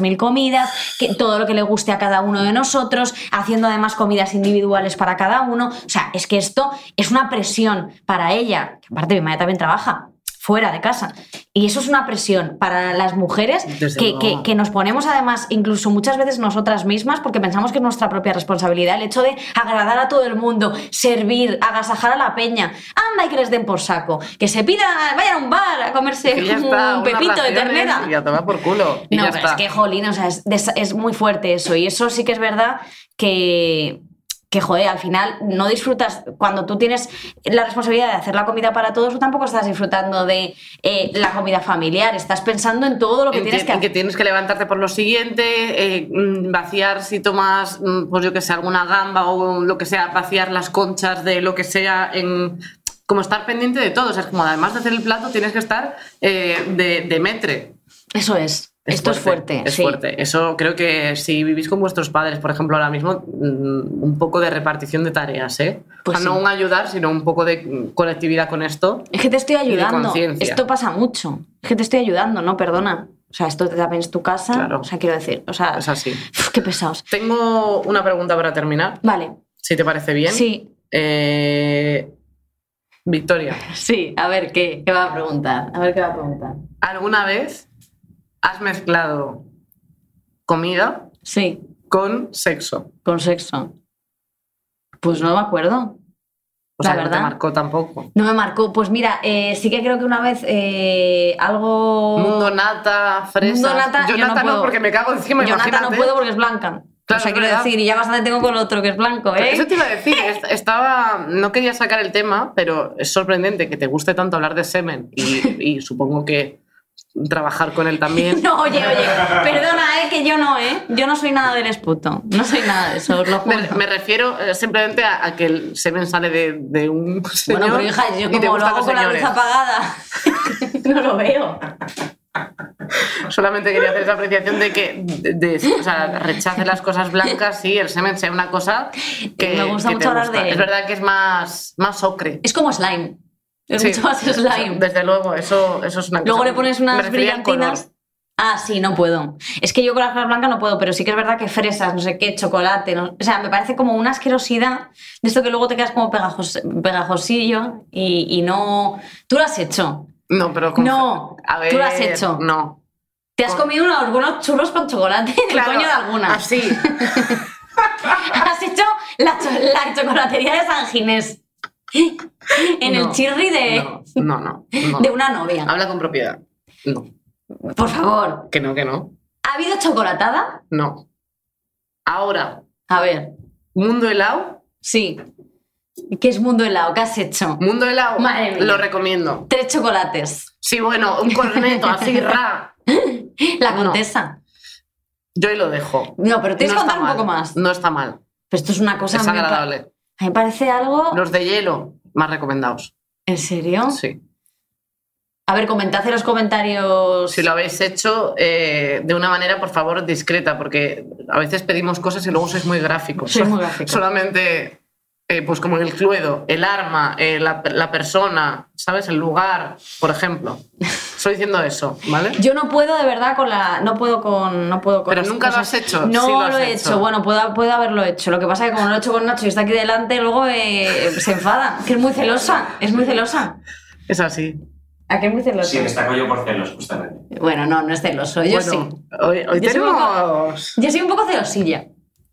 200.000 comidas, que todo lo que le guste a cada uno de nosotros, haciendo además comidas individuales para cada uno. O sea, es que esto es una presión para ella, que aparte mi madre también trabaja fuera de casa. Y eso es una presión para las mujeres que, que- que nos ponemos además incluso muchas veces nosotras mismas porque pensamos que es nuestra propia responsabilidad el hecho de agradar a todo el mundo, servir, agasajar a la peña. Anda y que les den por saco. Que se pida, vayan a un bar a comerse un pepito de ternera. Y a tomar por culo. Y No, ya pero está. es que, jolín, o sea, es, es muy fuerte eso. Y eso sí que es verdad que, que, joder, al final no disfrutas, cuando tú tienes la responsabilidad de hacer la comida para todos, tú tampoco estás disfrutando de eh, la comida familiar, estás pensando en todo lo que en tienes que, que en que hacer. tienes que levantarte por lo siguiente, eh, mm, vaciar si tomas, mm, pues yo que sé, alguna gamba o lo que sea, vaciar las conchas de lo que sea, en, como estar pendiente de todo. O sea, es como además de hacer el plato, tienes que estar eh, de, de metre. Eso es. Esto es fuerte. Es sí. fuerte. Eso creo que si vivís con vuestros padres, por ejemplo, ahora mismo, mm, un poco de repartición de tareas, ¿eh? Pues o sea, no un ayudar, sino un poco de colectividad con esto. Es que te estoy ayudando. Esto pasa mucho. Es que te estoy ayudando, no, perdona. O sea, esto también es tu casa. Claro. O sea, quiero decir, o sea, Es así. uf, qué pesados. Tengo una pregunta para terminar, Vale. si te parece bien. Sí, Eh, Victoria, sí. A ver, ¿qué, ¿qué va a preguntar? A ver qué va a preguntar. ¿alguna vez has mezclado comida Sí, con sexo? con sexo. Pues no me acuerdo. O La sea, no te verdad. marcó tampoco. No me marcó. Pues mira, eh, sí que creo que una vez eh, algo. Mundo nata, fresas. Mundo nata, yo, yo no nata no, puedo. porque me cago encima, Yo nata no imagínate. puedo porque es blanca. Claro, o sea, quiero verdad. decir, y ya bastante tengo con otro que es blanco, ¿eh? Eso te iba a decir, est- estaba, no quería sacar el tema, pero es sorprendente que te guste tanto hablar de semen y, y supongo que trabajar con él también. No, oye, oye, perdona, ¿eh? Que yo no, ¿eh? Yo no soy nada del esputo. No soy nada de eso, os lo juro. Me, me refiero eh, simplemente a, a que el semen sale de, de un señor Bueno, pero hija, yo y te como lo gustan hago los con la luz señores. apagada, no lo veo. Solamente quería hacer esa apreciación de que de, de- o sea, rechace las cosas blancas y el semen sea una cosa que Me gusta que mucho hablar de él. Es verdad que es más, más ocre. Es como slime. Es Sí, mucho más slime. Desde luego, eso, eso es una cosa. Luego le pones unas brillantinas. Ah, sí, no puedo. Es que yo con las cosas blancas no puedo, pero sí que es verdad que fresas, no sé qué, chocolate, no- o sea, me parece como una asquerosidad de esto que luego te quedas como pegajos, pegajosillo y, y no... Tú lo has hecho. No, pero con- No, a ver, tú lo has hecho. No. Te has Con- comido unos buenos churros con chocolate Claro, coño de alguna. Así. Has hecho la, cho- la chocolatería de San Ginés. En el chirri de, No, no, de una novia. Habla con propiedad. No. Por favor. Que no, que no. ¿Ha habido chocolatada? No. Ahora, A ver, mundo helado. sí. ¿Qué es mundo helado? ¿Qué has hecho? Mundo helado. Madre mía. Lo recomiendo. Tres chocolates. Sí, bueno, un corneto así, ra. La No. contesa. Yo ahí lo dejo. No, pero tienes que contar un mal. poco más. No está mal. Pero esto es una cosa... Es agradable. A mí me parece algo... Los de hielo, más recomendados. ¿En serio? Sí. A ver, comentad en los comentarios... Si lo habéis hecho eh, de una manera, por favor, discreta, porque a veces pedimos cosas y luego sois muy gráficos. Soy muy gráfico. Solamente, eh, pues como en el cluedo, el arma, eh, la, la persona, ¿sabes? El lugar, por ejemplo. Estoy diciendo eso, ¿vale? Yo no puedo de verdad con la. No puedo con. No puedo con Pero nunca lo has hecho, No sí lo has lo he hecho. hecho. Bueno, puedo, puedo haberlo hecho. Lo que pasa es que como lo he hecho con Nacho y está aquí delante, luego eh, se enfada. Que es muy celosa. Es muy celosa. Es así. ¿A qué es muy celosa? Sí, destaco yo por celos, justamente. Bueno, no, no es celoso. Yo bueno, sí. hoy, hoy Yo soy un tenemos Yo soy un poco celosilla.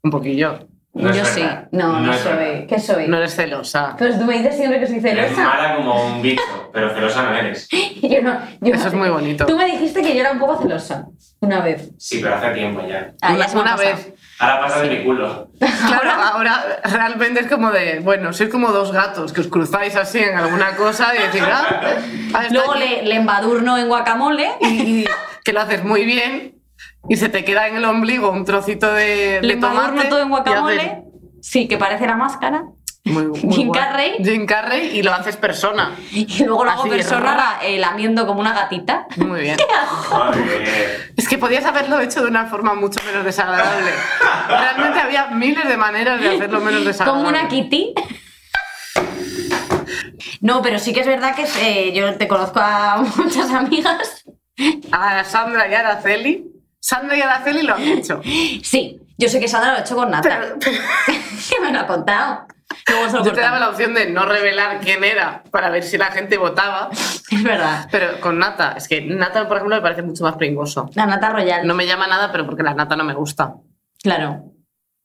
un poquillo. No yo sí. No, no, No soy. verdad. ¿Qué soy? No eres celosa. Pues tú me dices siempre que soy Eres celosa. mala como un bicho, pero celosa no eres. Yo no, yo Eso es muy bonito. Tú me dijiste que yo era un poco celosa. Una vez. Sí, pero hace tiempo ya. Ah, ya una vez. Ahora pasa de mi culo. Claro, ahora realmente es como de, bueno, sois como dos gatos que os cruzáis así en alguna cosa y decís, ah, ah, Luego aquí". le, le embadurno en guacamole. y que lo haces muy bien y se te queda en el ombligo un trocito de, Le de tomate. todo en guacamole. Sí, que parece la máscara. Muy, muy Jim guay. Carrey. Jim Carrey y lo haces persona. Y luego lo hago Así, persona eh, lamiendo como una gatita. Muy bien. Es que podías haberlo hecho de una forma mucho menos desagradable. Realmente había miles de maneras de hacerlo menos desagradable. Como una kitty. No, pero sí que es verdad que eh, yo te conozco a muchas amigas. A Sandra y Araceli. Sandra y Araceli lo han hecho. Sí, yo sé que Sandra lo ha hecho con Nata. Pero- pero que me lo ha contado. Luego se lo yo te daba la opción de no revelar quién era para ver si la gente votaba. Es verdad. Pero con Nata, es que Nata, por ejemplo, me parece mucho más pringoso. La Nata Royal. No me llama nada, pero porque la Nata no me gusta. Claro.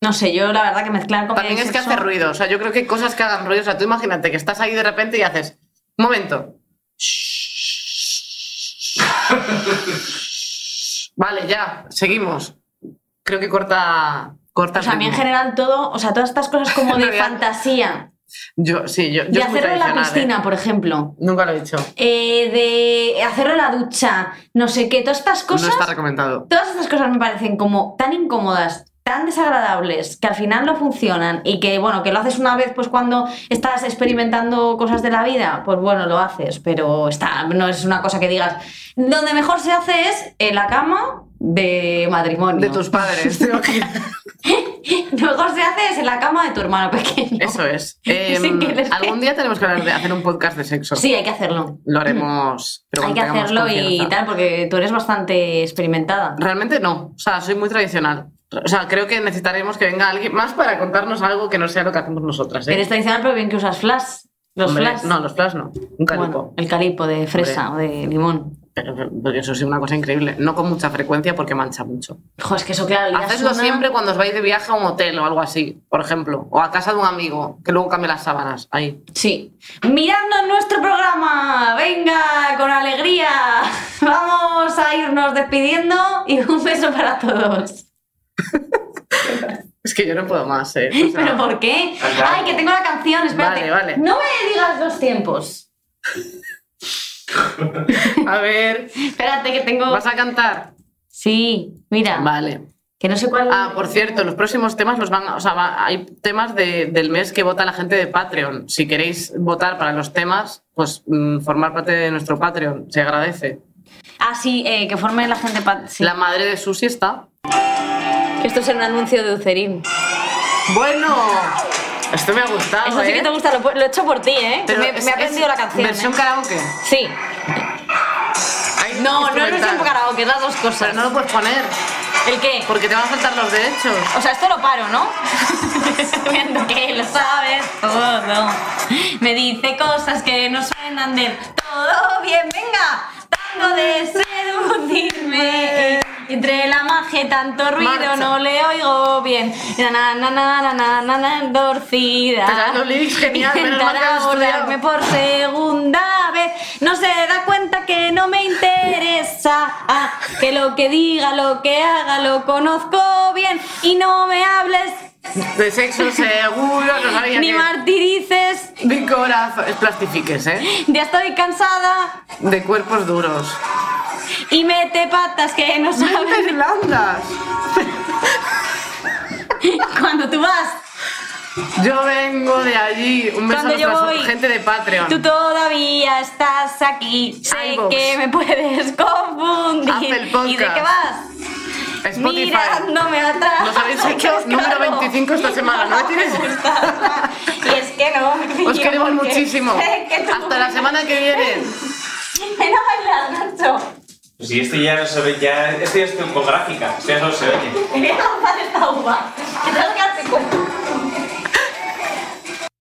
No sé, yo la verdad que mezclar con También es que hace ruido. O sea, yo creo que hay cosas que hagan ruido. O sea, tú imagínate que estás ahí de repente y haces. Un momento. Vale, ya, seguimos. Creo que corta. corta O sea, a mí en general todo, o sea, todas estas cosas como de fantasía, Yo, sí, yo. yo de hacerlo en la tradicional, piscina, ¿eh? por ejemplo, Nunca lo he hecho. eh, de hacerlo en la ducha, no sé qué, todas estas cosas, No está recomendado. todas estas cosas me parecen como tan incómodas, tan desagradables, que al final no funcionan y que, bueno, que lo haces una vez pues cuando estás experimentando cosas de la vida, pues bueno, lo haces, pero está, no es una cosa que digas, donde mejor se hace es en la cama de matrimonio. De tus padres. que- Mejor se hace es en la cama de tu hermano pequeño. Eso es. Em, les- algún día tenemos que hablar de hacer un podcast de sexo. Sí, hay que hacerlo. Lo haremos. pero Hay que hacerlo y tal, porque tú eres bastante experimentada. Realmente no. O sea, soy muy tradicional. O sea, creo que necesitaremos que venga alguien más para contarnos algo que no sea lo que hacemos nosotras. ¿eh? Eres tradicional, pero bien que usas flash. Los Hombre, flash. No, los flash no. Un calipo. Bueno, el calipo de fresa o de limón. Pero, pero eso es una cosa increíble. No con mucha frecuencia porque mancha mucho. Jo, es que eso, claro, ya Hacedlo suena- siempre cuando os vais de viaje a un hotel o algo así, por ejemplo. O a casa de un amigo, que luego cambie las sábanas. Ahí. Sí. Miradnos nuestro programa. Venga, con alegría. Vamos a irnos despidiendo y un beso para todos. Es que yo no puedo más, ¿eh? O sea, ¿Pero por qué? Ay, que tengo la canción, espérate. Vale, vale. No me digas los tiempos. A ver, Espérate, que tengo. ¿vas a cantar? Sí, mira. Vale. Que no sé cuál. Ah, por cierto, los próximos temas los van, o sea, va- hay temas de- del mes que vota la gente de Patreon. Si queréis votar para los temas, pues mm, formar parte de nuestro Patreon, se agradece. Ah, sí, eh, que forme la gente. sí. La madre de Susi está. Esto es un anuncio de Ucerín. Bueno, esto me ha gustado. Eso sí ¿eh? que te gusta, lo, lo he hecho por ti, ¿eh? Pero me, es- me ha aprendido la canción. Versión ¿eh? karaoke. Sí. No, no es versión karaoke, es las dos cosas. Pero no lo puedes poner, ¿El qué? porque te van a faltar los derechos. O sea, esto lo paro, ¿no? Viendo que lo sabes todo. Me dice cosas que no suenan del todo bien. Venga, tango de seducirme. Entre la magia y tanto ruido Marcha. no le oigo bien. Na, na, na, na, na, na, na, endorcida. Los lyrics genial, que Intentará abordarme por segunda vez. No se da cuenta que no me interesa. Ah, que lo que diga, lo que haga, lo conozco bien. Y no me hables De sexo seguro, no sabía ni que... martirices. Mi corazón. Es plastifiques, ¿eh? Ya estoy cansada. De cuerpos duros. y mete patas que no ¡Vente sabes. Irlandas! Cuando tú vas, Yo vengo de allí. Un beso Cuando a yo nuestra voy, gente de Patreon. tú todavía estás aquí. Sé que me puedes confundir. ¿Y de qué vas? Spotify. Mirándome atrás. Nos habéis hecho número 25 esta semana, ¿no me tienes? Y es que no. Os queremos muchísimo. que tú- Hasta la semana que viene. Ven a bailar, Nacho. Pues si este ya no se ve, ya. Este ya es tipográfica, este ya solo se oye. Quería lanzar esta uva. Que tengo que darte cuenta.